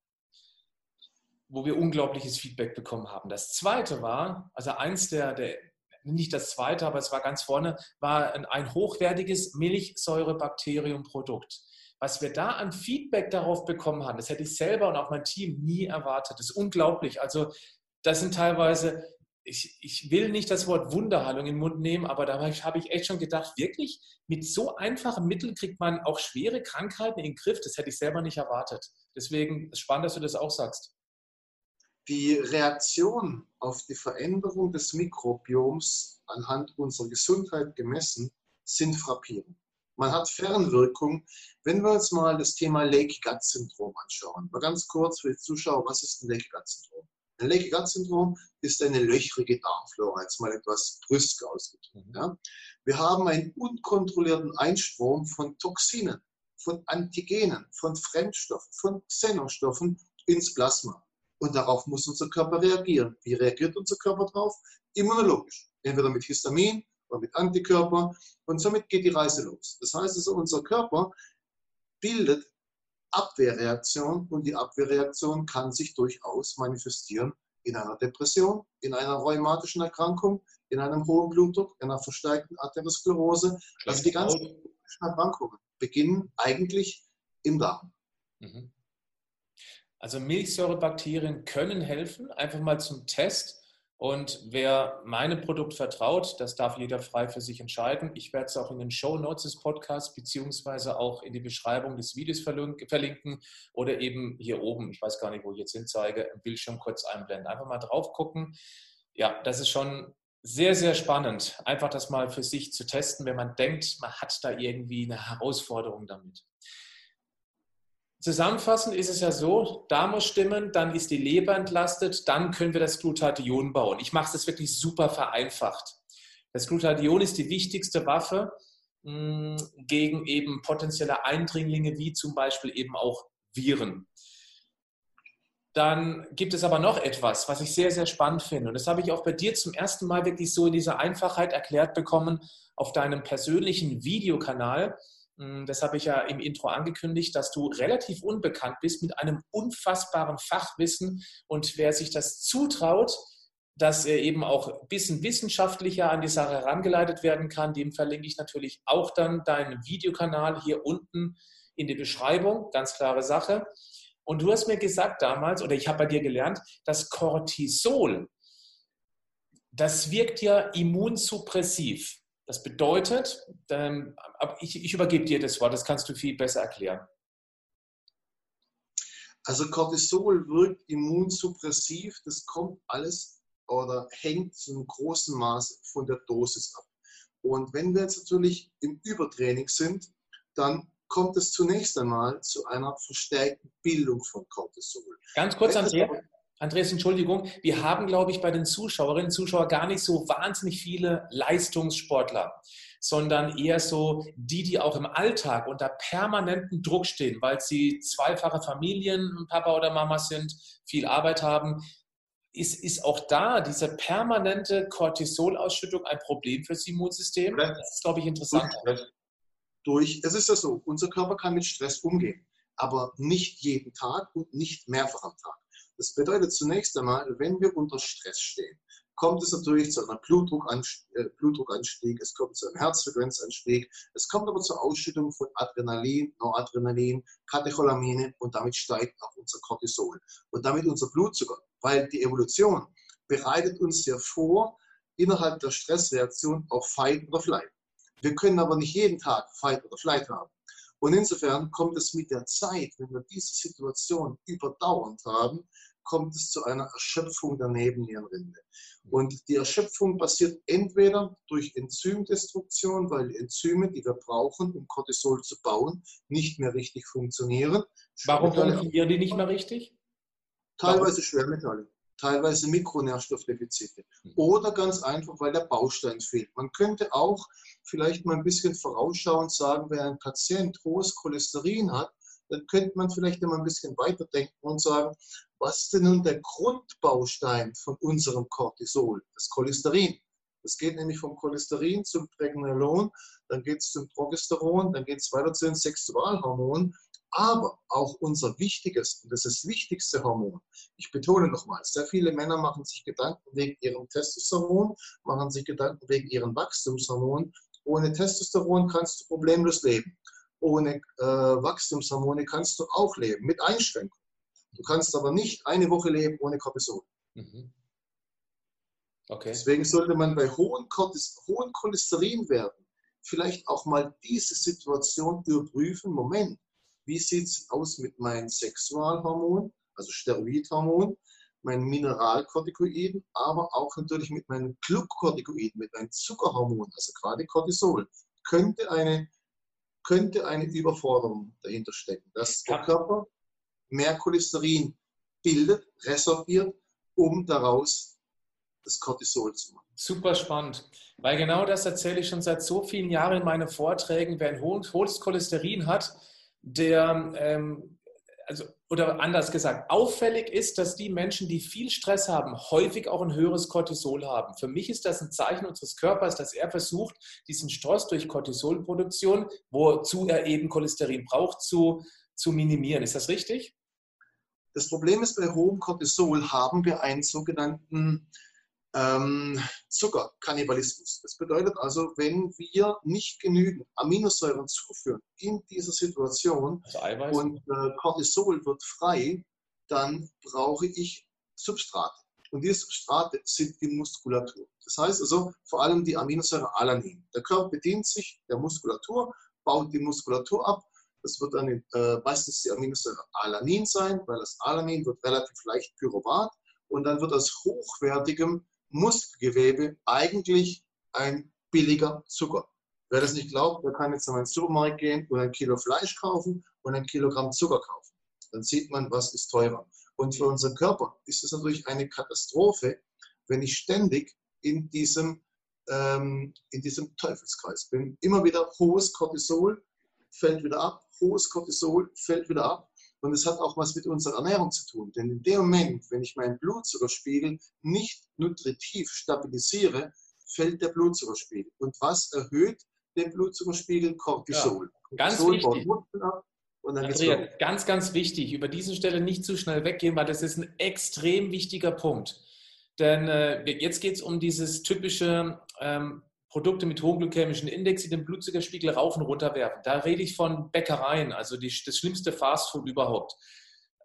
wo wir unglaubliches Feedback bekommen haben. Das zweite war, also eins der, der nicht das zweite, aber es war ganz vorne, war ein, hochwertiges Milchsäurebakteriumprodukt was wir da an Feedback darauf bekommen haben, das hätte ich selber und auch mein Team nie erwartet. Das ist unglaublich. Also das sind teilweise, ich, ich will nicht das Wort Wunderheilung in den Mund nehmen, aber da habe ich echt schon gedacht, wirklich, mit so einfachen Mitteln kriegt man auch schwere Krankheiten in den Griff. Das hätte ich selber nicht erwartet. Deswegen ist spannend, dass du das auch sagst. Die Reaktion auf die Veränderung des Mikrobioms anhand unserer Gesundheit gemessen sind frappierend. Man hat Fernwirkung. Wenn wir uns mal das Thema Lake-Gut-Syndrom anschauen, mal ganz kurz für die Zuschauer, was ist ein Lake-Gut-Syndrom? Ein Leaky-Gut-Syndrom ist eine löchrige Darmflora, jetzt mal etwas brüsk ausgedrückt. Mhm. Ja. Wir haben einen unkontrollierten Einstrom von Toxinen, von Antigenen, von Fremdstoffen, von Xenostoffen ins Plasma. Und darauf muss unser Körper reagieren. Wie reagiert unser Körper darauf? Immunologisch. Entweder mit Histamin oder mit Antikörper. Und somit geht die Reise los. Das heißt also, unser Körper bildet Abwehrreaktion und die Abwehrreaktion kann sich durchaus manifestieren in einer Depression, in einer rheumatischen Erkrankung, in einem hohen Blutdruck, in einer verstärkten Arteriosklerose. Also die ganzen Erkrankungen beginnen eigentlich im Darm. Mhm. Also Milchsäurebakterien können helfen, einfach mal zum Test. Und wer meinem Produkt vertraut, das darf jeder frei für sich entscheiden. Ich werde es auch in den Show Notes des Podcasts beziehungsweise auch in die Beschreibung des Videos verlinken oder eben hier oben, ich weiß gar nicht, wo ich jetzt hinzeige, im Bildschirm kurz einblenden. Einfach mal drauf gucken. Ja, das ist schon sehr, sehr spannend, einfach das mal für sich zu testen, wenn man denkt, man hat da irgendwie eine Herausforderung damit. Zusammenfassend ist es ja so, da muss stimmen, dann ist die Leber entlastet, dann können wir das Glutathion bauen. Ich mache es wirklich super vereinfacht. Das Glutathion ist die wichtigste Waffe mh, hm, gegen eben potenzielle Eindringlinge wie zum Beispiel eben auch Viren. Dann gibt es aber noch etwas, was ich sehr, sehr spannend finde. Und das habe ich auch bei dir zum ersten Mal wirklich so in dieser Einfachheit erklärt bekommen auf deinem persönlichen Videokanal. Hm, das habe ich ja im Intro angekündigt, dass du relativ unbekannt bist mit einem unfassbaren Fachwissen. Und wer sich das zutraut, dass er eben auch ein bisschen wissenschaftlicher an die Sache herangeleitet werden kann, dem verlinke ich natürlich auch dann deinen Videokanal hier unten in die Beschreibung. Ganz klare Sache. Und du hast mir gesagt damals, oder ich habe bei dir gelernt, dass Cortisol, das wirkt ja immunsuppressiv. Das bedeutet, ähm, ich, ich übergebe dir das Wort, das kannst du viel besser erklären. Also Cortisol wirkt immunsuppressiv, das kommt alles oder hängt zu einem großen Maß von der Dosis ab. Und wenn wir jetzt natürlich im Übertraining sind, dann kommt es zunächst einmal zu einer verstärkten Bildung von Cortisol. Ganz kurz, Andreas, Andreas, Entschuldigung, wir haben, glaube ich, bei den Zuschauerinnen und Zuschauern gar nicht so wahnsinnig viele Leistungssportler, sondern eher so die, die auch im Alltag unter permanentem Druck stehen, weil sie zweifache Familien, Papa oder Mama sind, viel Arbeit haben. Ist, ist auch da diese permanente Cortisolausschüttung ein Problem fürs Immunsystem? Das ist, glaube ich, interessant durch, es ist ja so, unser Körper kann mit Stress umgehen, aber nicht jeden Tag und nicht mehrfach am Tag. Das bedeutet zunächst einmal, wenn wir unter Stress stehen, kommt es natürlich zu einem äh, Blutdruckanstieg, es kommt zu einem Herzfrequenzanstieg, es kommt aber zur Ausschüttung von Adrenalin, Noradrenalin, Katecholamine und damit steigt auch unser Cortisol und damit unser Blutzucker, weil die Evolution bereitet uns ja vor, innerhalb der Stressreaktion auf Fight oder Flight. Wir können aber nicht jeden Tag Fight oder Flight haben. Und insofern kommt es mit der Zeit, wenn wir diese Situation überdauernd haben, kommt es zu einer Erschöpfung der Nebennierenrinde. Und die Erschöpfung passiert entweder durch Enzymdestruktion, weil die Enzyme, die wir brauchen, um Cortisol zu bauen, nicht mehr richtig funktionieren. Warum funktionieren die nicht mehr richtig? Teilweise Schwermetalle teilweise Mikronährstoffdefizite. Mhm. Oder ganz einfach, weil der Baustein fehlt. Man könnte auch vielleicht mal ein bisschen vorausschauend sagen, wenn ein Patient hohes Cholesterin hat, dann könnte man vielleicht immer ein bisschen weiterdenken und sagen, was ist denn nun der Grundbaustein von unserem Cortisol, das Cholesterin? Das geht nämlich vom Cholesterin zum Pregnenolon, dann geht es zum Progesteron, dann geht es weiter zu den Sexualhormonen aber auch unser wichtiges, und das ist das wichtigste Hormon, ich betone nochmal, sehr viele Männer machen sich Gedanken wegen ihrem Testosteron, machen sich Gedanken wegen ihrem Wachstumshormon. Ohne Testosteron kannst du problemlos leben. Ohne äh, Wachstumshormone kannst du auch leben, mit Einschränkungen. Du kannst aber nicht eine Woche leben ohne Cortisol. Mhm. Okay. Deswegen sollte man bei hohen, hohen Cholesterinwerten vielleicht auch mal diese Situation überprüfen. Moment, wie sieht es aus mit meinen Sexualhormonen, also Steroidhormonen, meinen Mineralkortikoiden, aber auch natürlich mit meinen Gluckortikoiden, mit meinen Zuckerhormonen, also gerade Cortisol, könnte eine, könnte eine Überforderung dahinter stecken, dass der Körper mehr Cholesterin bildet, resorbiert, um daraus das Cortisol zu machen. Super spannend, weil genau das erzähle ich schon seit so vielen Jahren in meinen Vorträgen. Wer ein hohes Cholesterin hat, der, ähm, also, oder anders gesagt, auffällig ist, dass die Menschen, die viel Stress haben, häufig auch ein höheres Cortisol haben. Für mich ist das ein Zeichen unseres Körpers, dass er versucht, diesen Stress durch Cortisolproduktion, wozu er eben Cholesterin braucht, zu, zu minimieren. Ist das richtig? Das Problem ist, bei hohem Cortisol haben wir einen sogenannten ähm, Zuckerkannibalismus. Das bedeutet also, wenn wir nicht genügend Aminosäuren zuführen in dieser Situation also und äh, Cortisol wird frei, dann brauche ich Substrate. Und diese Substrate sind die Muskulatur. Das heißt also vor allem die Aminosäure Alanin. Der Körper bedient sich der Muskulatur, baut die Muskulatur ab. Das wird dann äh, meistens die Aminosäure Alanin sein, weil das Alanin wird relativ leicht Pyruvat und dann wird aus hochwertigem Muskelgewebe eigentlich ein billiger Zucker. Wer das nicht glaubt, der kann jetzt in den Supermarkt gehen und ein Kilo Fleisch kaufen und ein Kilogramm Zucker kaufen. Dann sieht man, was ist teurer. Und für unseren Körper ist es natürlich eine Katastrophe, wenn ich ständig in diesem, ähm, in diesem Teufelskreis bin. Immer wieder hohes Cortisol fällt wieder ab, hohes Cortisol fällt wieder ab. Und es hat auch was mit unserer Ernährung zu tun. Denn in dem Moment, wenn ich meinen Blutzuckerspiegel nicht nutritiv stabilisiere, fällt der Blutzuckerspiegel. Und was erhöht den Blutzuckerspiegel? Cortisol. Ja, ganz Cortisol wichtig. Andrea, ganz, ganz wichtig, über diese Stelle nicht zu schnell weggehen, weil das ist ein extrem wichtiger Punkt. Denn äh, jetzt geht es um dieses typische ähm, Produkte mit hohem glykämischen Index, die den Blutzuckerspiegel rauf und runter werfen. Da rede ich von Bäckereien, also die, das schlimmste Fastfood überhaupt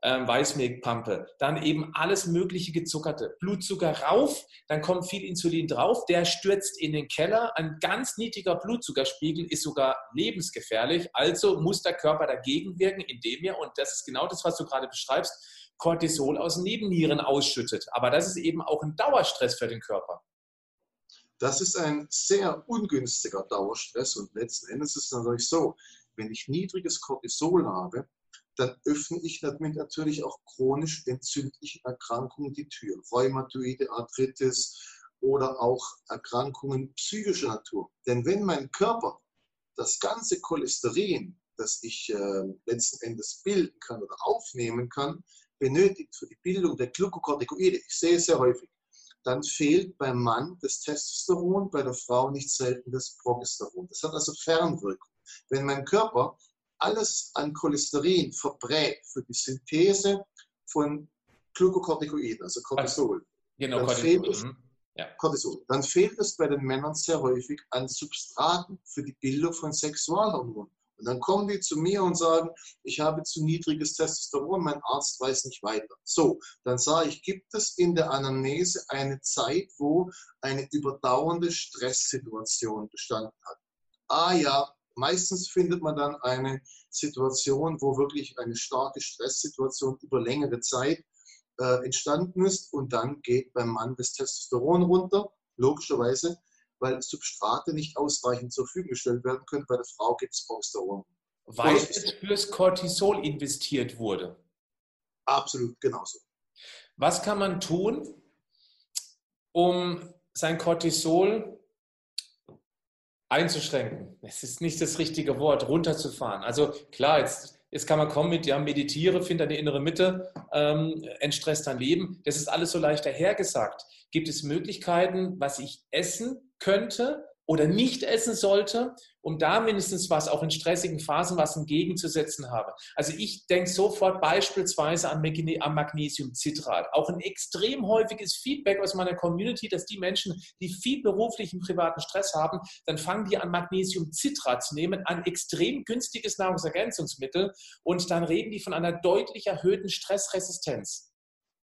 ähm, Weißmehlpampe, dann eben alles mögliche gezuckerte. Blutzucker rauf, dann kommt viel Insulin drauf, der stürzt in den Keller. Ein ganz niedriger Blutzuckerspiegel ist sogar lebensgefährlich. Also muss der Körper dagegen wirken, indem er, und das ist genau das, was du gerade beschreibst, Cortisol aus Nebennieren ausschüttet. Aber das ist eben auch ein Dauerstress für den Körper. Das ist ein sehr ungünstiger Dauerstress und letzten Endes ist es natürlich so, wenn ich niedriges Cortisol habe, dann öffne ich damit natürlich auch chronisch entzündliche Erkrankungen die Tür. Rheumatoide Arthritis oder auch Erkrankungen psychischer Natur. Denn wenn mein Körper das ganze Cholesterin, das ich äh, letzten Endes bilden kann oder aufnehmen kann, benötigt für die Bildung der Glukokortikoide, ich sehe es sehr häufig, dann fehlt beim Mann das Testosteron, bei der Frau nicht selten das Progesteron. Das hat also Fernwirkung. Wenn mein Körper alles an Cholesterin verbrät für die Synthese von Glucocorticoiden, also Cortisol. Genau, dann Cortisol. Fehlt mhm. ja. Cortisol. Dann fehlt es bei den Männern sehr häufig an Substraten für die Bildung von Sexualhormonen. Und dann kommen die zu mir und sagen, ich habe zu niedriges Testosteron, mein Arzt weiß nicht weiter. So, dann sage ich, gibt es in der Anamnese eine Zeit, wo eine überdauernde Stresssituation bestanden hat? Ah ja, Meistens findet man dann eine Situation, wo wirklich eine starke Stresssituation über längere Zeit äh, entstanden ist und dann geht beim Mann das Testosteron runter, logischerweise, weil Substrate nicht ausreichend zur Verfügung gestellt werden können. Bei der Frau gibt es Progesteron. Weil es fürs Cortisol investiert wurde. Absolut, genauso. Was kann man tun, um sein Cortisol einzuschränken. Es ist nicht das richtige Wort, runterzufahren. Also klar, jetzt, jetzt kann man kommen mit, ja, meditiere, finde eine innere Mitte, ähm, entstresst dein Leben. Das ist alles so leicht dahergesagt. Gibt es Möglichkeiten, was ich essen könnte, oder nicht essen sollte, um da mindestens was auch in stressigen Phasen was entgegenzusetzen habe. Also ich denke sofort beispielsweise an Magnesiumcitrat. Auch ein extrem häufiges Feedback aus meiner Community, dass die Menschen, die viel beruflichen, privaten Stress haben, dann fangen die an Magnesiumcitrat zu nehmen, ein extrem günstiges Nahrungsergänzungsmittel und dann reden die von einer deutlich erhöhten Stressresistenz.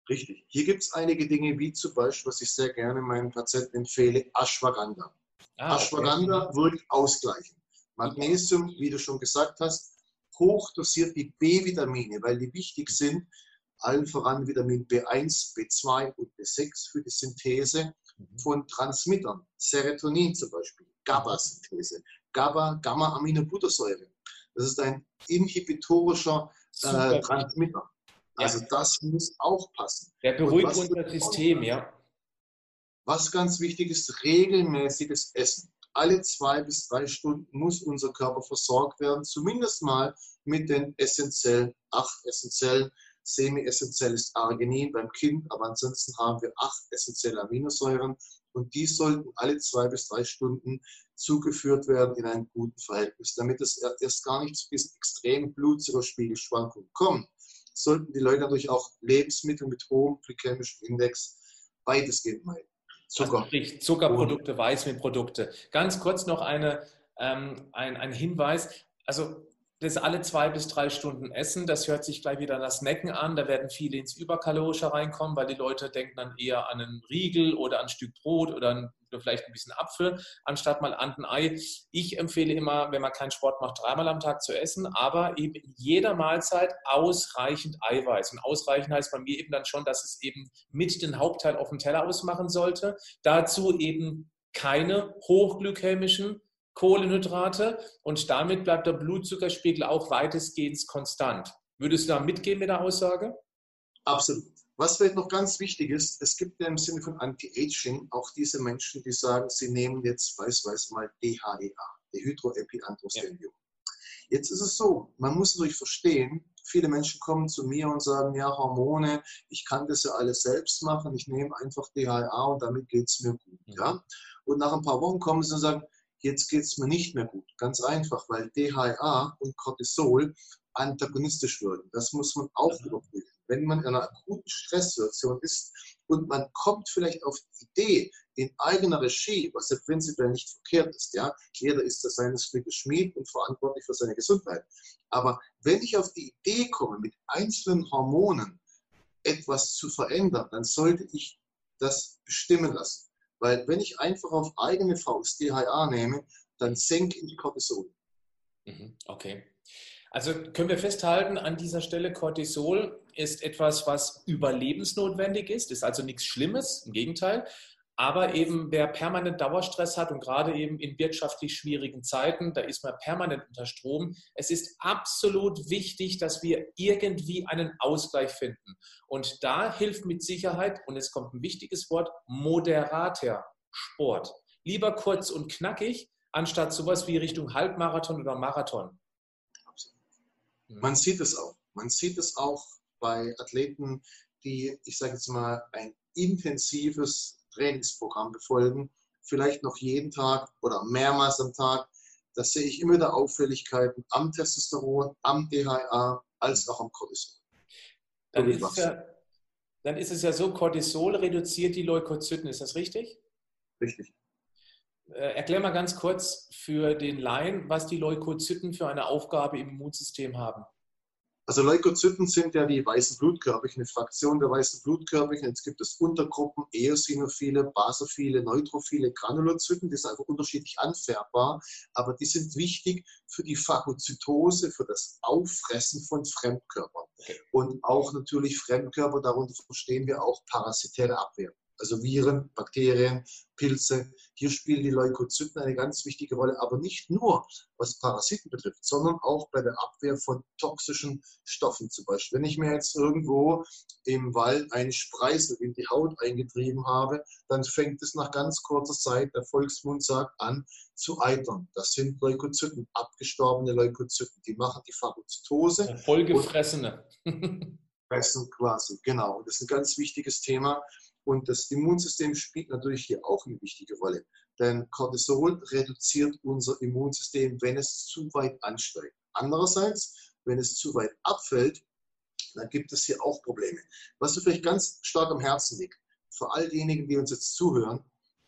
Richtig. Hier gibt es einige Dinge, wie zum Beispiel, was ich sehr gerne meinen Patienten empfehle, Ashwagandha. Ah, Ashwagandha okay. würde ausgleichen. Magnesium, wie du schon gesagt hast, hochdosiert die B-Vitamine, weil die wichtig sind, allen voran Vitamin B1, B2 und B6 für die Synthese mhm. von Transmittern, Serotonin zum Beispiel, GABA-Synthese, GABA, Gamma-Aminobuttersäure. Das ist ein inhibitorischer äh, Transmitter. Also ja. das muss auch passen. Der beruhigt unser System, ja. Was ganz wichtig ist, regelmäßiges Essen. Alle zwei bis drei Stunden muss unser Körper versorgt werden, zumindest mal mit den essentiellen, acht essentiellen. Semi-essentiell ist Arginin beim Kind, aber ansonsten haben wir acht essentielle Aminosäuren und die sollten alle zwei bis drei Stunden zugeführt werden in einem guten Verhältnis. Damit es erst gar nicht zu diesen extremen Blutzuckerspiegelschwankungen kommt, sollten die Leute natürlich auch Lebensmittel mit hohem glykämischem Index weitestgehend meiden. Zucker. Also sprich Zuckerprodukte, Weißmehlprodukte. Ganz kurz noch eine, ähm, ein, ein Hinweis. Also das alle zwei bis drei Stunden essen. Das hört sich gleich wieder nach Snacken an. Da werden viele ins Überkalorische reinkommen, weil die Leute denken dann eher an einen Riegel oder ein Stück Brot oder, ein, oder vielleicht ein bisschen Apfel, anstatt mal an ein Ei. Ich empfehle immer, wenn man keinen Sport macht, dreimal am Tag zu essen, aber eben in jeder Mahlzeit ausreichend Eiweiß. Und ausreichend heißt bei mir eben dann schon, dass es eben mit den Hauptteil auf dem Teller ausmachen sollte. Dazu eben keine hochglykämischen Kohlenhydrate und damit bleibt der Blutzuckerspiegel auch weitestgehend konstant. Würdest du da mitgehen mit der Aussage? Absolut. Was vielleicht noch ganz wichtig ist, es gibt ja im Sinne von Anti-Aging auch diese Menschen, die sagen, sie nehmen jetzt, weiß, weiß mal, DHEA, Dehydroepiandrosteronium. Ja. Jetzt ist es so, man muss natürlich verstehen, viele Menschen kommen zu mir und sagen, ja, Hormone, ich kann das ja alles selbst machen, ich nehme einfach DHEA und damit geht es mir gut. Mhm. Ja? Und nach ein paar Wochen kommen sie und sagen, jetzt geht es mir nicht mehr gut. Ganz einfach, weil DHA und Cortisol antagonistisch wirken. Das muss man auch überprüfen. Wenn man in einer akuten Stresssituation ist und man kommt vielleicht auf die Idee, in eigener Regie, was ja prinzipiell nicht verkehrt ist, ja, jeder ist da seines Glückes Schmied und verantwortlich für seine Gesundheit. Aber wenn ich auf die Idee komme, mit einzelnen Hormonen etwas zu verändern, dann sollte ich das bestimmen lassen. Weil wenn ich einfach auf eigene Faust DHA nehme, dann senke ich die Cortisol. Mhm, okay. Also können wir festhalten, an dieser Stelle Cortisol ist etwas, was überlebensnotwendig ist, ist also nichts Schlimmes, im Gegenteil. Aber eben wer permanent Dauerstress hat und gerade eben in wirtschaftlich schwierigen Zeiten, da ist man permanent unter Strom. Es ist absolut wichtig, dass wir irgendwie einen Ausgleich finden. Und da hilft mit Sicherheit, und es kommt ein wichtiges Wort, moderater Sport. Lieber kurz und knackig, anstatt sowas wie Richtung Halbmarathon oder Marathon. Man sieht es auch. Man sieht es auch bei Athleten, die, ich sage jetzt mal, ein intensives Trainingsprogramm befolgen, vielleicht noch jeden Tag oder mehrmals am Tag. Da sehe ich immer wieder Auffälligkeiten am Testosteron, am DHA als auch am Cortisol. Dann ist, es ja, dann ist es ja so, Cortisol reduziert die Leukozyten, ist das richtig? Richtig. Äh, erklär mal ganz kurz für den Laien, was die Leukozyten für eine Aufgabe im Immunsystem haben. Also Leukozyten sind ja die weißen Blutkörperchen, eine Fraktion der weißen Blutkörperchen. Jetzt gibt es Untergruppen, Eosinophile, Basophile, Neutrophile, Granulozyten. Die sind einfach unterschiedlich anfärbbar, aber die sind wichtig für die Phagozytose, für das Auffressen von Fremdkörpern. Und auch natürlich Fremdkörper, darunter verstehen wir auch parasitäre Abwehr also Viren, Bakterien, Pilze. Hier spielen die Leukozyten eine ganz wichtige Rolle, aber nicht nur was Parasiten betrifft, sondern auch bei der Abwehr von toxischen Stoffen zum Beispiel. Wenn ich mir jetzt irgendwo im Wald einen Spreisel in die Haut eingetrieben habe, dann fängt es nach ganz kurzer Zeit, der Volksmund sagt, an zu eitern. Das sind Leukozyten, abgestorbene Leukozyten. Die machen die Phagozytose. Vollgefressene. Fressen quasi, genau. Das ist ein ganz wichtiges Thema. Und das Immunsystem spielt natürlich hier auch eine wichtige Rolle. Denn Cortisol reduziert unser Immunsystem, wenn es zu weit ansteigt. Andererseits, wenn es zu weit abfällt, dann gibt es hier auch Probleme. Was mir vielleicht ganz stark am Herzen liegt, für all diejenigen, die uns jetzt zuhören,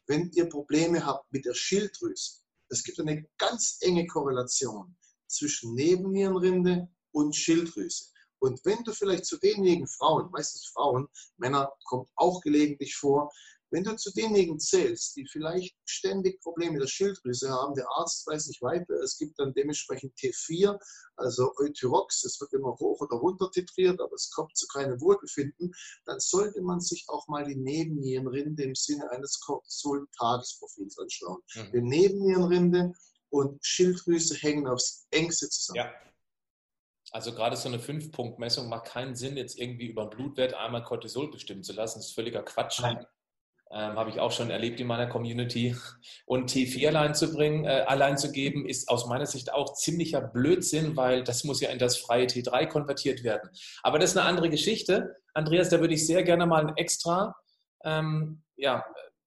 wenn ihr Probleme habt mit der Schilddrüse, es gibt eine ganz enge Korrelation zwischen Nebennierenrinde und Schilddrüse. Und wenn du vielleicht zu denjenigen Frauen, meistens Frauen, Männer kommt auch gelegentlich vor, wenn du zu denjenigen zählst, die vielleicht ständig Probleme mit der Schilddrüse haben, der Arzt weiß nicht weiter, es gibt dann dementsprechend T4, also Euthyrox, es wird immer hoch oder runter titriert, aber es kommt zu keinem Wohlbefinden, dann sollte man sich auch mal die Nebennierenrinde im Sinne eines Cortisol-Tagesprofils anschauen. Mhm. Die Nebennierenrinde und Schilddrüse hängen aufs engste zusammen. Ja. Also gerade so eine Fünf-Punkt-Messung macht keinen Sinn, jetzt irgendwie über den Blutwert einmal Cortisol bestimmen zu lassen. Das ist völliger Quatsch. Ähm, Habe ich auch schon erlebt in meiner Community. Und T4 allein zu bringen, äh, allein zu geben, ist aus meiner Sicht auch ziemlicher Blödsinn, weil das muss ja in das freie T3 konvertiert werden. Aber das ist eine andere Geschichte. Andreas, da würde ich sehr gerne mal ein extra ähm, ja,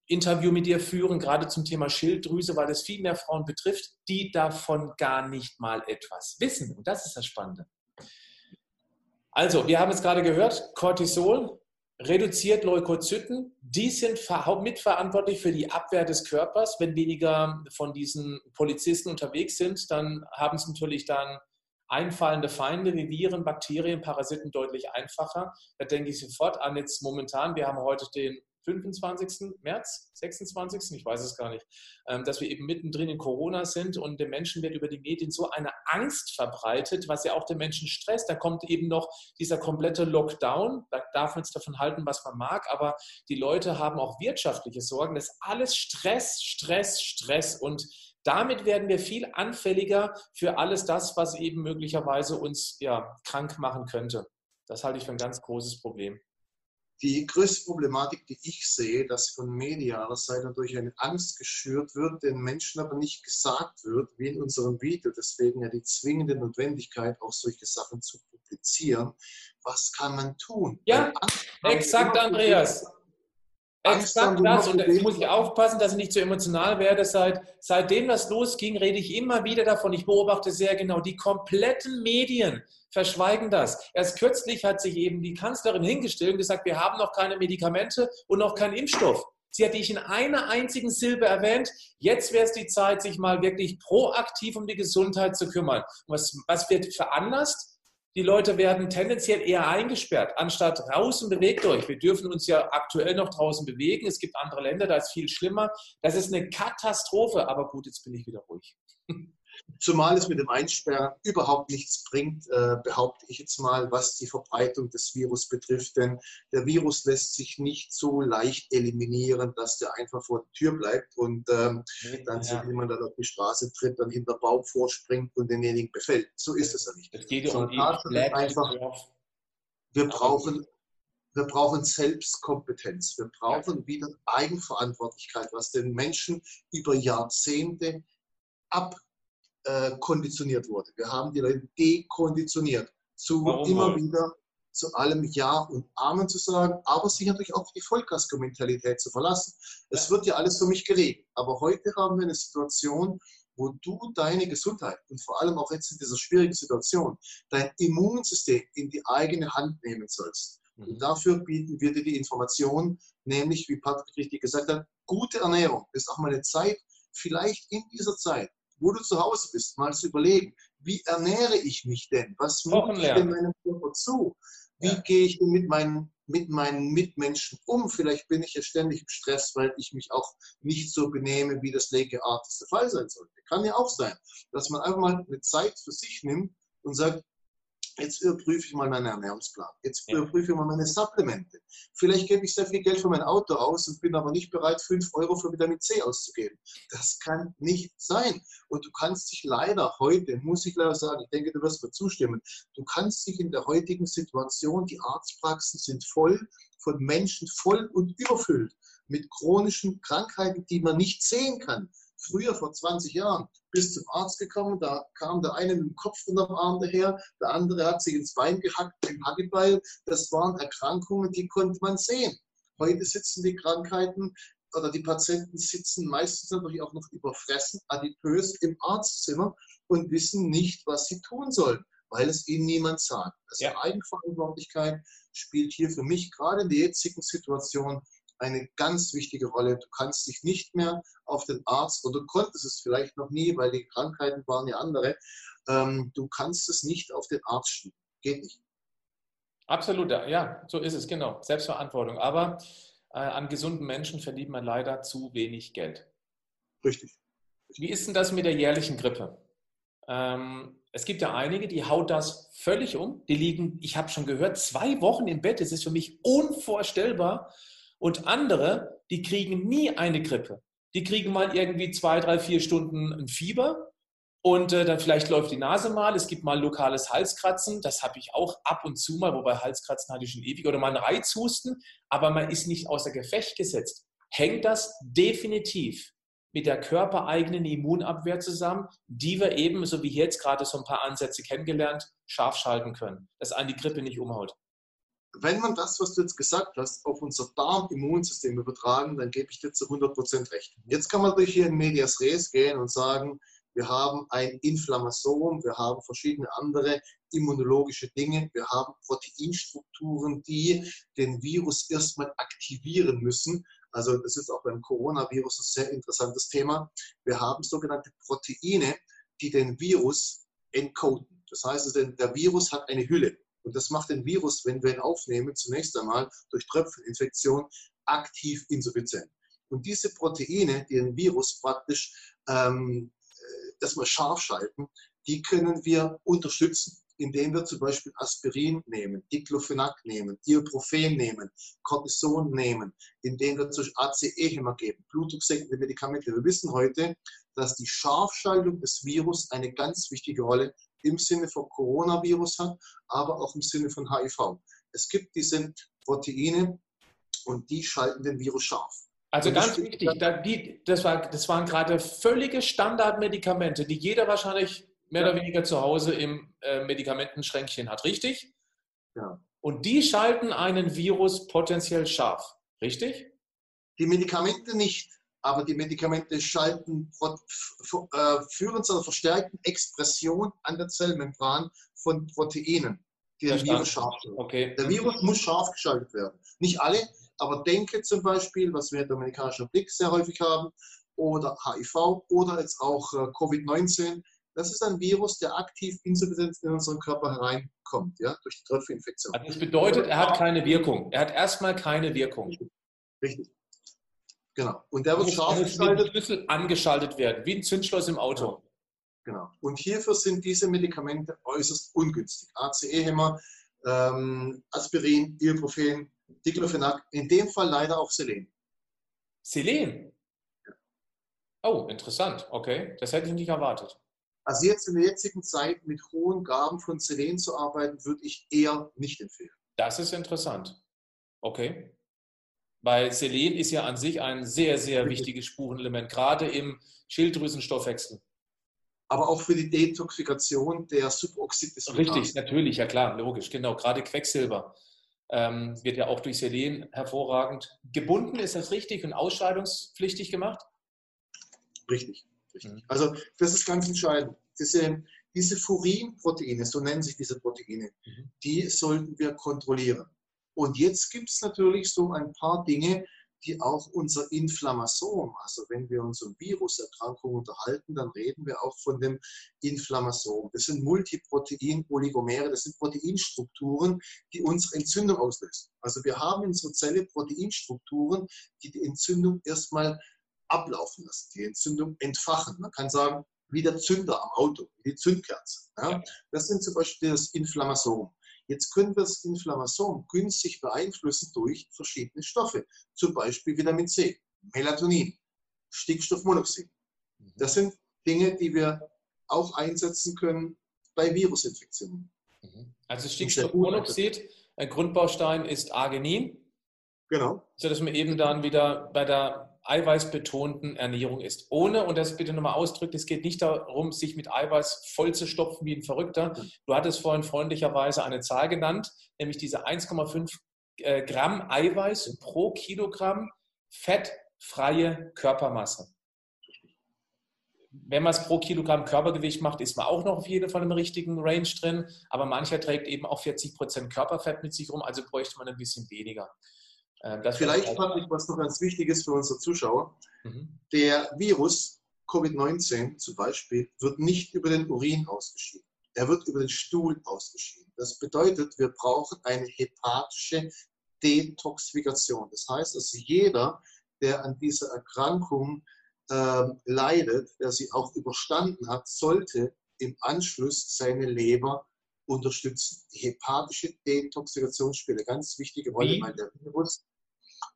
Interview mit dir führen, gerade zum Thema Schilddrüse, weil es viel mehr Frauen betrifft, die davon gar nicht mal etwas wissen. Und das ist das Spannende. Also, wir haben es gerade gehört, Cortisol reduziert Leukozyten. Die sind mitverantwortlich für die Abwehr des Körpers. Wenn weniger von diesen Polizisten unterwegs sind, dann haben sie natürlich dann einfallende Feinde wie Viren, Bakterien, Parasiten deutlich einfacher. Da denke ich sofort an jetzt momentan, wir haben heute den 25. März, 26. ich weiß es gar nicht, ähm, dass wir eben mittendrin in Corona sind und den Menschen wird über die Medien so eine Angst verbreitet, was ja auch den Menschen stresst. Da kommt eben noch dieser komplette Lockdown. Da darf man jetzt davon halten, was man mag, aber die Leute haben auch wirtschaftliche Sorgen. Das ist alles Stress, Stress, Stress und damit werden wir viel anfälliger für alles das, was eben möglicherweise uns ja, krank machen könnte. Das halte ich für ein ganz großes Problem. Die größte Problematik, die ich sehe, dass von medialer Seite durch eine Angst geschürt wird, den Menschen aber nicht gesagt wird, wie in unserem Video, deswegen ja die zwingende Notwendigkeit, auch solche Sachen zu publizieren. Was kann man tun? Ja, exakt, Andreas. Exakt das. Und jetzt muss ich aufpassen, dass ich nicht zu emotional werde. Seit, seitdem das losging, rede ich immer wieder davon. Ich beobachte sehr genau, die kompletten Medien verschweigen das. Erst kürzlich hat sich eben die Kanzlerin hingestellt und gesagt, wir haben noch keine Medikamente und noch keinen Impfstoff. Sie hat dich in einer einzigen Silbe erwähnt. Jetzt wäre es die Zeit, sich mal wirklich proaktiv um die Gesundheit zu kümmern. Was, was wird veranlasst? Die Leute werden tendenziell eher eingesperrt, anstatt und bewegt euch. Wir dürfen uns ja aktuell noch draußen bewegen. Es gibt andere Länder, da ist viel schlimmer. Das ist eine Katastrophe. Aber gut, jetzt bin ich wieder ruhig. [LAUGHS] Zumal es mit dem Einsperren überhaupt nichts bringt, äh, behaupte ich jetzt mal, was die Verbreitung des Virus betrifft. Denn der Virus lässt sich nicht so leicht eliminieren, dass der einfach vor der Tür bleibt und ähm, dann, ja. so jemand dann auf die Straße tritt, dann hinter Baum vorspringt und denjenigen befällt. So ist es ja nicht. Es geht um die einfach, wir brauchen wir brauchen Selbstkompetenz. Wir brauchen wieder Eigenverantwortlichkeit, was den Menschen über Jahrzehnte ab äh, konditioniert wurde. Wir haben die Leute dekonditioniert, zu Warum immer wohl? wieder zu allem Ja und Amen zu sagen, aber sich natürlich auch die Vollkasko-Mentalität zu verlassen. Es wird ja alles für mich geregelt. Aber heute haben wir eine Situation, wo du deine Gesundheit und vor allem auch jetzt in dieser schwierigen Situation dein Immunsystem in die eigene Hand nehmen sollst. Mhm. Und dafür bieten wir dir die Information, nämlich, wie Patrick richtig gesagt hat, gute Ernährung. Das ist auch mal eine Zeit, vielleicht in dieser Zeit, wo du zu Hause bist, mal zu überlegen, wie ernähre ich mich denn? Was mache ich denn meinem Körper zu? Wie ja. gehe ich denn mit meinen, mit meinen Mitmenschen um? Vielleicht bin ich ja ständig im Stress, weil ich mich auch nicht so benehme, wie das legeartigste Fall sein sollte. Kann ja auch sein, dass man einfach mal eine Zeit für sich nimmt und sagt, Jetzt überprüfe ich mal meinen Ernährungsplan. Jetzt ja. überprüfe ich mal meine Supplemente. Vielleicht gebe ich sehr viel Geld für mein Auto aus und bin aber nicht bereit, 5 Euro für Vitamin C auszugeben. Das kann nicht sein. Und du kannst dich leider heute, muss ich leider sagen, ich denke, du wirst mir zustimmen, du kannst dich in der heutigen Situation, die Arztpraxen sind voll von Menschen, voll und überfüllt mit chronischen Krankheiten, die man nicht sehen kann früher vor 20 Jahren bis zum Arzt gekommen, da kam der eine mit dem Kopf unterm Arm daher, der andere hat sich ins Bein gehackt mit dem Hackebeil. Das waren Erkrankungen, die konnte man sehen. Heute sitzen die Krankheiten oder die Patienten sitzen meistens natürlich auch noch überfressen, adipös im Arztzimmer und wissen nicht, was sie tun sollen, weil es ihnen niemand sagt. Also ja. Eigenverantwortlichkeit spielt hier für mich gerade in der jetzigen Situation eine ganz wichtige Rolle. Du kannst dich nicht mehr auf den Arzt, oder du konntest es vielleicht noch nie, weil die Krankheiten waren ja andere, ähm, du kannst es nicht auf den Arzt schieben. Geht nicht. Absolut, ja, so ist es, genau. Selbstverantwortung. Aber äh, an gesunden Menschen verdient man leider zu wenig Geld. Richtig. Wie ist denn das mit der jährlichen Grippe? Ähm, es gibt ja einige, die haut das völlig um. Die liegen, ich habe schon gehört, zwei Wochen im Bett. Das ist für mich unvorstellbar. Und andere, die kriegen nie eine Grippe. Die kriegen mal irgendwie zwei, drei, vier Stunden ein Fieber und äh, dann vielleicht läuft die Nase mal. Es gibt mal lokales Halskratzen. Das habe ich auch ab und zu mal, wobei Halskratzen hatte ich schon ewig. Oder mal ein Reizhusten, aber man ist nicht außer Gefecht gesetzt. Hängt das definitiv mit der körpereigenen Immunabwehr zusammen, die wir eben, so wie jetzt gerade so ein paar Ansätze kennengelernt, scharf schalten können, dass einen die Grippe nicht umhaut wenn man das, was du jetzt gesagt hast, auf unser Darm-Immunsystem übertragen, dann gebe ich dir zu 100% recht. Jetzt kann man durch hier in Medias Res gehen und sagen, wir haben ein Inflammasom, wir haben verschiedene andere immunologische Dinge, wir haben Proteinstrukturen, die den Virus erstmal aktivieren müssen. Also das ist auch beim Coronavirus ein sehr interessantes Thema. Wir haben sogenannte Proteine, die den Virus encoden. Das heißt, der Virus hat eine Hülle. Und das macht den Virus, wenn wir ihn aufnehmen, zunächst einmal durch Tröpfcheninfektion aktiv insuffizient. Und diese Proteine, die den Virus praktisch ähm, äh, das mal scharf schalten, die können wir unterstützen, indem wir zum Beispiel Aspirin nehmen, Diclofenac nehmen, Ibuprofen nehmen, Cortison nehmen, indem wir zum ACE-Hämmer geben, blutdrucksenkende Medikamente. Wir wissen heute, dass die Scharfschaltung des Virus eine ganz wichtige Rolle im Sinne von Coronavirus hat, aber auch im Sinne von HIV. Es gibt diese Proteine und die schalten den Virus scharf. Also ganz wichtig, da, die, das, war, das waren gerade völlige Standardmedikamente, die jeder wahrscheinlich mehr oder weniger zu Hause im äh, Medikamentenschränkchen hat, richtig? Ja. Und die schalten einen Virus potenziell scharf, richtig? Die Medikamente nicht, aber die Medikamente schalten, äh, führen zu einer verstärkten Expression an der Zellmembran von Proteinen, die den Virus scharf stellen. Okay. Der Virus muss scharf geschaltet werden. Nicht alle, aber denke zum Beispiel, was wir in der amerikanischen Blick sehr häufig haben, oder HIV oder jetzt auch äh, Covid-19, das ist ein Virus, der aktiv insuffizienz in unseren Körper hereinkommt, ja, durch die Tröpfcheninfektion. Also das bedeutet, er hat keine Wirkung. Er hat erstmal keine Wirkung. Richtig. Richtig. Genau. Und der wird scharf geschaltet. Schlüssel angeschaltet werden, wie ein Zündschloss im Auto. Genau. Und hierfür sind diese Medikamente äußerst ungünstig. ACE-Hämmer, ähm, Aspirin, Ibuprofen, Diclofenac, in dem Fall leider auch Selen. Selen? Ja. Oh, interessant. Okay, das hätte ich nicht erwartet. Also jetzt in der jetzigen Zeit mit hohen Gaben von Selen zu arbeiten, würde ich eher nicht empfehlen. Das ist interessant. Okay. Weil Selen ist ja an sich ein sehr, sehr wichtiges Spurenelement, gerade im Schilddrüsenstoffwechsel. Aber auch für die Detoxifikation der Suboxid Richtig, natürlich, ja klar, logisch, genau. Gerade Quecksilber ähm, wird ja auch durch Selen hervorragend gebunden, ist das richtig und ausscheidungspflichtig gemacht? Richtig. richtig. Mhm. Also das ist ganz entscheidend. Diese, diese Furinproteine, so nennen sich diese Proteine, mhm. die sollten wir kontrollieren. Und jetzt gibt es natürlich so ein paar Dinge, die auch unser Inflammasom, also wenn wir uns um Viruserkrankungen unterhalten, dann reden wir auch von dem Inflammasom. Das sind Multiprotein-Oligomere, das sind Proteinstrukturen, die unsere Entzündung auslösen. Also wir haben in unserer Zelle Proteinstrukturen, die die Entzündung erstmal ablaufen lassen, die Entzündung entfachen. Man kann sagen, wie der Zünder am Auto, wie die Zündkerze. Ja? Das sind zum Beispiel das Inflammasom. Jetzt können wir das Inflammasom günstig beeinflussen durch verschiedene Stoffe, zum Beispiel Vitamin C, Melatonin, Stickstoffmonoxid. Mhm. Das sind Dinge, die wir auch einsetzen können bei Virusinfektionen. Mhm. Also Stickstoffmonoxid, ein Grundbaustein ist Arginin. Genau. Sodass man eben dann wieder bei der eiweißbetonten Ernährung ist. Ohne, und das bitte nochmal ausdrückt, es geht nicht darum, sich mit Eiweiß voll zu stopfen wie ein Verrückter. Du hattest vorhin freundlicherweise eine Zahl genannt, nämlich diese 1,5 äh, Gramm Eiweiß pro Kilogramm fettfreie Körpermasse. Wenn man es pro Kilogramm Körpergewicht macht, ist man auch noch auf jeden Fall im richtigen Range drin, aber mancher trägt eben auch 40 Prozent Körperfett mit sich rum, also bräuchte man ein bisschen weniger. Ähm, das Vielleicht fand ich, was noch ganz wichtig ist für unsere Zuschauer. Mhm. Der Virus Covid-19 zum Beispiel wird nicht über den Urin ausgeschieden. Er wird über den Stuhl ausgeschieden. Das bedeutet, wir brauchen eine hepatische Detoxifikation. Das heißt, dass jeder, der an dieser Erkrankung äh, leidet, der sie auch überstanden hat, sollte im Anschluss seine Leber unterstützen. Die hepatische Detoxifikation spielt eine ganz wichtige Rolle, weil der Virus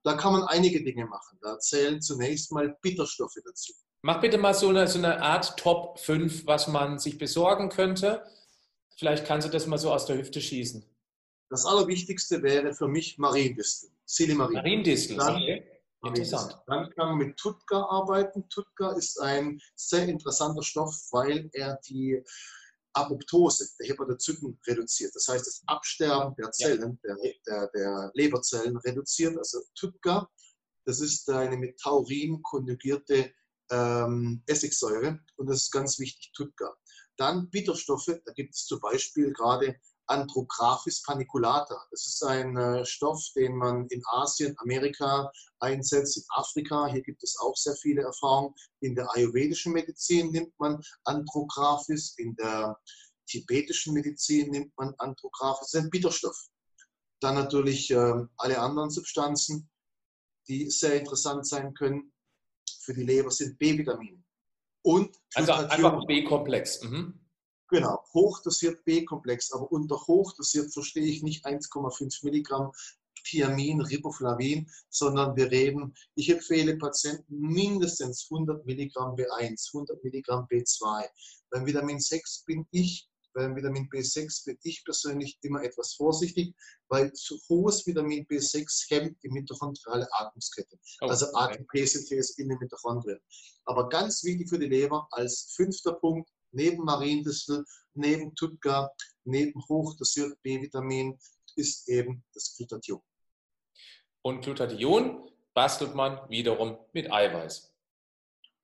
da kann man einige Dinge machen. Da zählen zunächst mal Bitterstoffe dazu. Mach bitte mal so eine, so eine Art Top 5, was man sich besorgen könnte. Vielleicht kannst du das mal so aus der Hüfte schießen. Das Allerwichtigste wäre für mich Mariendistel, Silimarin. Mariendistel, okay. Interessant. Dann kann man mit Tutka arbeiten. Tutka ist ein sehr interessanter Stoff, weil er die Apoptose der Hepatozyten reduziert. Das heißt, das Absterben der Zellen, der, der, der Leberzellen reduziert. Also TUDCA, das ist eine mit Taurin konjugierte ähm, Essigsäure und das ist ganz wichtig, TUDCA. Dann Bitterstoffe, da gibt es zum Beispiel gerade Andrographis paniculata. Das ist ein äh, Stoff, den man in Asien, Amerika einsetzt, in Afrika. Hier gibt es auch sehr viele Erfahrungen. In der ayurvedischen Medizin nimmt man Andrographis, in der tibetischen Medizin nimmt man Andrograph, das ist ein Bitterstoff. Dann natürlich äh, alle anderen Substanzen, die sehr interessant sein können für die Leber, sind B-Vitamine. Und also einfach B-Komplex. Mhm. Genau, hochdosiert B-Komplex, aber unter hochdosiert verstehe ich nicht 1,5 Milligramm Thiamin, Riboflavin, sondern wir reden, ich empfehle Patienten mindestens 100 Milligramm B1, 100 Milligramm B2. Beim Vitamin 6 bin ich beim Vitamin B6 bin ich persönlich immer etwas vorsichtig, weil zu hohes Vitamin B6 hemmt die mitochondriale Atmungskette, oh, also ATP-Synthese in den Mitochondrien. Aber ganz wichtig für die Leber als fünfter Punkt, neben Mariendistel, neben Tutka, neben hochdosiertem B-Vitamin ist eben das Glutathion. Und Glutathion bastelt man wiederum mit Eiweiß.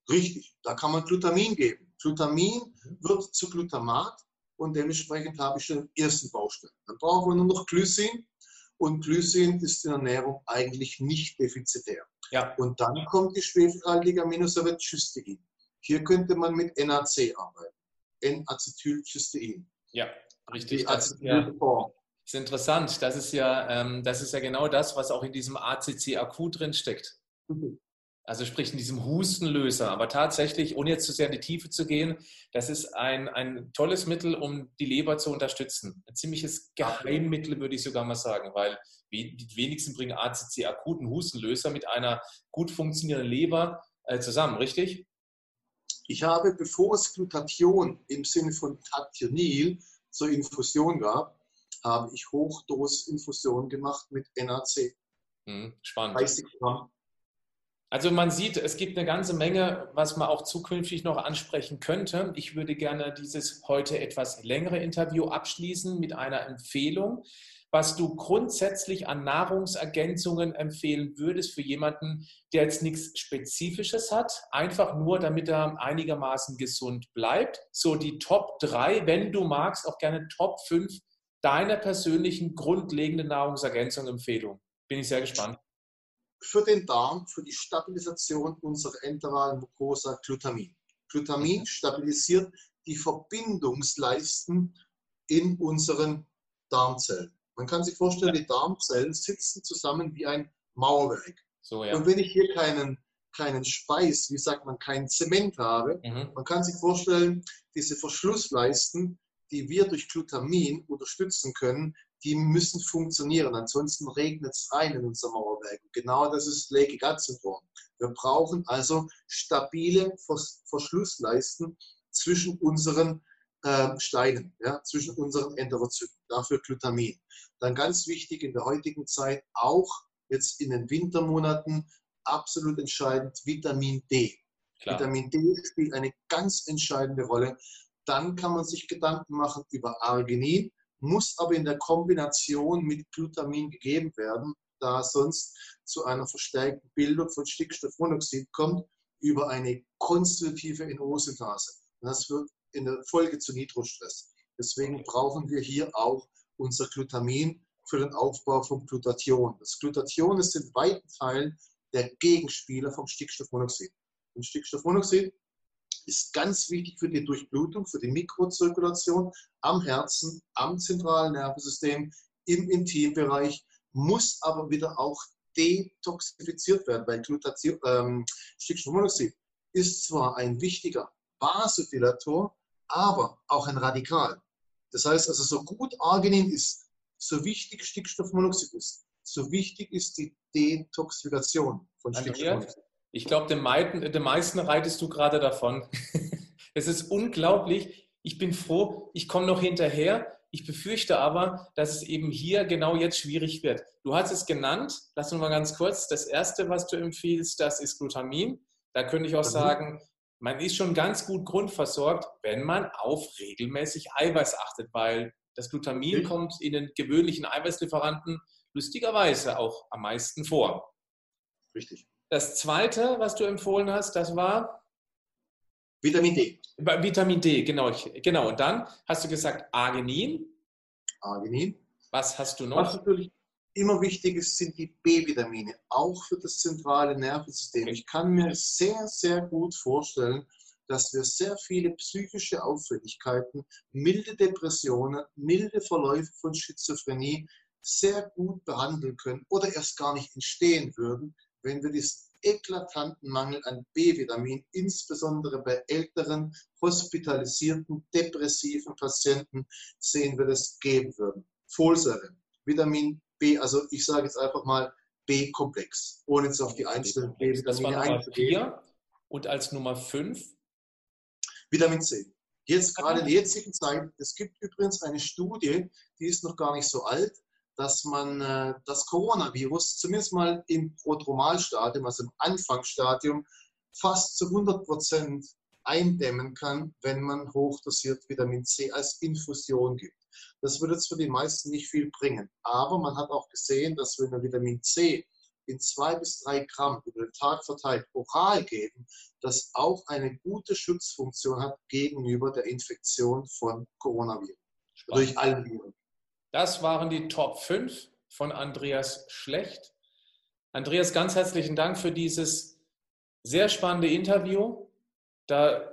Richtig, da kann man Glutamin geben. Glutamin wird zu Glutamat und dementsprechend habe ich schon den ersten Baustein. Dann brauchen wir nur noch Glycin und Glycin ist in der Ernährung eigentlich nicht defizitär. Ja. Und dann kommt die schwefelhaltige Aminosäure Cystein. Hier könnte man mit NAC arbeiten. N-Acetylcystein. Ja, richtig. Das ist, ja, ist interessant. Das ist ja, ähm, das ist ja genau das, was auch in diesem ACCAQ drin steckt. Mhm. Also sprich in diesem Hustenlöser. Aber tatsächlich, ohne jetzt zu sehr in die Tiefe zu gehen, das ist ein, ein tolles Mittel, um die Leber zu unterstützen. Ein ziemliches Geheimmittel, würde ich sogar mal sagen, weil die wenigsten bringen ACC akuten Hustenlöser mit einer gut funktionierenden Leber äh, zusammen, richtig? Ich habe, bevor es Glutathion im Sinne von Tationil zur Infusion gab, habe ich Hochdosinfusion gemacht mit NAC. Hm, spannend. 30 Gramm also man sieht, es gibt eine ganze Menge, was man auch zukünftig noch ansprechen könnte. Ich würde gerne dieses heute etwas längere Interview abschließen mit einer Empfehlung, was du grundsätzlich an Nahrungsergänzungen empfehlen würdest für jemanden, der jetzt nichts Spezifisches hat, einfach nur, damit er einigermaßen gesund bleibt. So die Top 3, wenn du magst, auch gerne Top 5 deiner persönlichen grundlegenden Nahrungsergänzung-Empfehlung. Bin ich sehr gespannt für den Darm, für die Stabilisation unserer enteralen Mucosa Glutamin. Glutamin stabilisiert die Verbindungsleisten in unseren Darmzellen. Man kann sich vorstellen, die Darmzellen sitzen zusammen wie ein Mauerwerk. So, ja. Und wenn ich hier keinen, keinen Speis, wie sagt man, keinen Zement habe, mhm. man kann sich vorstellen, diese Verschlussleisten, die wir durch Glutamin unterstützen können, die müssen funktionieren. Ansonsten regnet es rein in unser Mauerwerk. Genau das ist Leaky Gut Syndrom. Wir brauchen also stabile Verschlussleisten zwischen unseren äh, Steinen, ja, zwischen unseren Enterozyten. Dafür Glutamin. Dann ganz wichtig in der heutigen Zeit auch jetzt in den Wintermonaten absolut entscheidend Vitamin D. Klar. Vitamin D spielt eine ganz entscheidende Rolle. Dann kann man sich Gedanken machen über Arginin muss aber in der Kombination mit Glutamin gegeben werden, da sonst zu einer verstärkten Bildung von Stickstoffmonoxid kommt über eine konstitutive NO-Synthase. Das wird in der Folge zu Nitrostress. Deswegen brauchen wir hier auch unser Glutamin für den Aufbau von Glutathion. Das Glutathion ist in weiten Teilen der Gegenspieler vom Stickstoffmonoxid. Und Stickstoffmonoxid ist ganz wichtig für die Durchblutung, für die Mikrozirkulation am Herzen, am zentralen Nervensystem, im Intimbereich, muss aber wieder auch detoxifiziert werden, weil Glutathion, ähm, Stickstoffmonoxid ist zwar ein wichtiger Vasodilator, aber auch ein Radikal. Das heißt also, so gut Arginin ist, so wichtig Stickstoffmonoxid ist, so wichtig ist die Detoxifikation von Stickstoffmonoxid. Ich glaube, den, den meisten reitest du gerade davon. [LAUGHS] es ist unglaublich. Ich bin froh, ich komme noch hinterher. Ich befürchte aber, dass es eben hier genau jetzt schwierig wird. Du hast es genannt, lass uns mal ganz kurz. Das erste, was du empfiehlst, das ist Glutamin. Da könnte ich auch mhm. sagen, man ist schon ganz gut grundversorgt, wenn man auf regelmäßig Eiweiß achtet, weil das Glutamin mhm. kommt in den gewöhnlichen Eiweißlieferanten lustigerweise auch am meisten vor. Richtig. Das zweite, was du empfohlen hast, das war Vitamin D. Vitamin D, genau. genau. Und dann hast du gesagt Arginin. Arginin. Was hast du noch? Was natürlich immer wichtig ist, sind die B-Vitamine, auch für das zentrale Nervensystem. Ich kann mir sehr, sehr gut vorstellen, dass wir sehr viele psychische Auffälligkeiten, milde Depressionen, milde Verläufe von Schizophrenie sehr gut behandeln können oder erst gar nicht entstehen würden, wenn wir diesen eklatanten Mangel an B-Vitamin, insbesondere bei älteren, hospitalisierten, depressiven Patienten, sehen wir das geben würden. Folsäure, Vitamin B, also ich sage jetzt einfach mal B-Komplex, ohne jetzt auf die einzelnen B-Vitamine einzugehen. Und als Nummer 5? Vitamin C. Jetzt gerade in der jetzigen Zeit, es gibt übrigens eine Studie, die ist noch gar nicht so alt, dass man äh, das Coronavirus zumindest mal im Prodromalstadium, also im Anfangsstadium, fast zu 100 Prozent eindämmen kann, wenn man hochdosiert Vitamin C als Infusion gibt. Das würde jetzt für die meisten nicht viel bringen. Aber man hat auch gesehen, dass wenn wir Vitamin C in zwei bis drei Gramm über den Tag verteilt oral geben, das auch eine gute Schutzfunktion hat gegenüber der Infektion von Coronaviren. Spannend. Durch alle Viren. Das waren die Top 5 von Andreas Schlecht. Andreas, ganz herzlichen Dank für dieses sehr spannende Interview. Da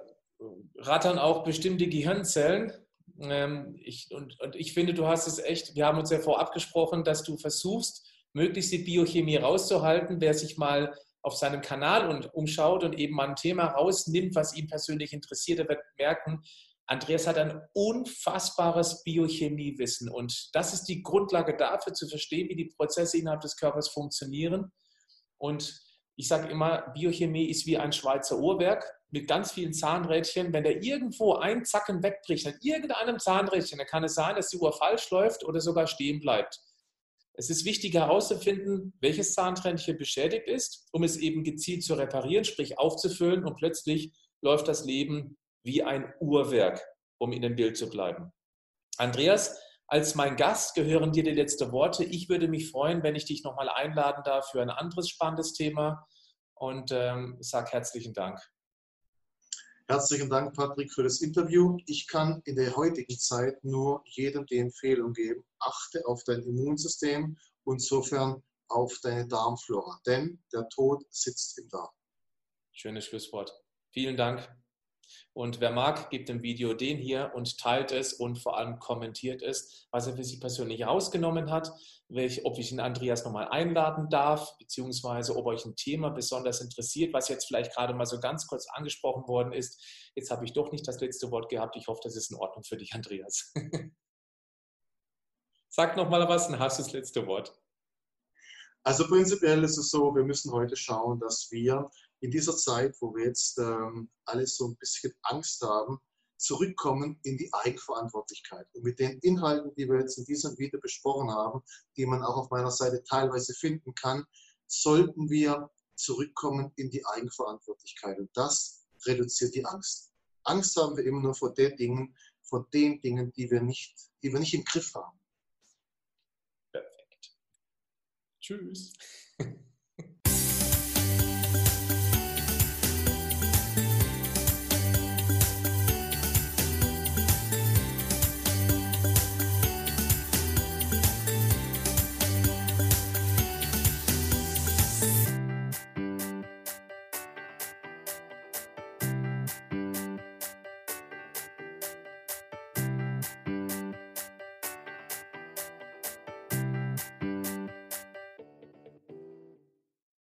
rattern auch bestimmte Gehirnzellen. Ähm, ich, und, und ich finde, du hast es echt, wir haben uns ja vorab gesprochen, dass du versuchst, möglichst die Biochemie rauszuhalten. Wer sich mal auf seinem Kanal und umschaut und eben mal ein Thema rausnimmt, was ihn persönlich interessiert, der wird merken, Andreas hat ein unfassbares Biochemiewissen und das ist die Grundlage dafür zu verstehen, wie die Prozesse innerhalb des Körpers funktionieren. Und ich sage immer, Biochemie ist wie ein Schweizer Uhrwerk mit ganz vielen Zahnrädchen. Wenn da irgendwo ein Zacken wegbricht an irgendeinem Zahnrädchen, dann kann es sein, dass die Uhr falsch läuft oder sogar stehen bleibt. Es ist wichtig herauszufinden, welches Zahnrädchen beschädigt ist, um es eben gezielt zu reparieren, sprich aufzufüllen und plötzlich läuft das Leben wie ein Uhrwerk, um in dem Bild zu bleiben. Andreas, als mein Gast gehören dir die letzten Worte. Ich würde mich freuen, wenn ich dich nochmal einladen darf für ein anderes spannendes Thema und ähm, sage herzlichen Dank. Herzlichen Dank, Patrick, für das Interview. Ich kann in der heutigen Zeit nur jedem die Empfehlung geben, achte auf dein Immunsystem und insofern auf deine Darmflora, denn der Tod sitzt im Darm. Schönes Schlusswort. Vielen Dank. Und wer mag, gibt dem Video den hier und teilt es und vor allem kommentiert es, was er für sich persönlich rausgenommen hat, welch, ob ich ihn Andreas nochmal einladen darf, beziehungsweise ob euch ein Thema besonders interessiert, was jetzt vielleicht gerade mal so ganz kurz angesprochen worden ist. Jetzt habe ich doch nicht das letzte Wort gehabt. Ich hoffe, das ist in Ordnung für dich, Andreas. [LAUGHS] Sag nochmal was, dann hast du das letzte Wort. Also prinzipiell ist es so, wir müssen heute schauen, dass wir in dieser Zeit, wo wir jetzt ähm, alles so ein bisschen Angst haben, zurückkommen in die Eigenverantwortlichkeit. Und mit den Inhalten, die wir jetzt in diesem Video besprochen haben, die man auch auf meiner Seite teilweise finden kann, sollten wir zurückkommen in die Eigenverantwortlichkeit. Und das reduziert die Angst. Angst haben wir immer nur vor den Dingen, vor den Dingen, die wir nicht, die wir nicht im Griff haben. Perfekt. Tschüss. [LAUGHS]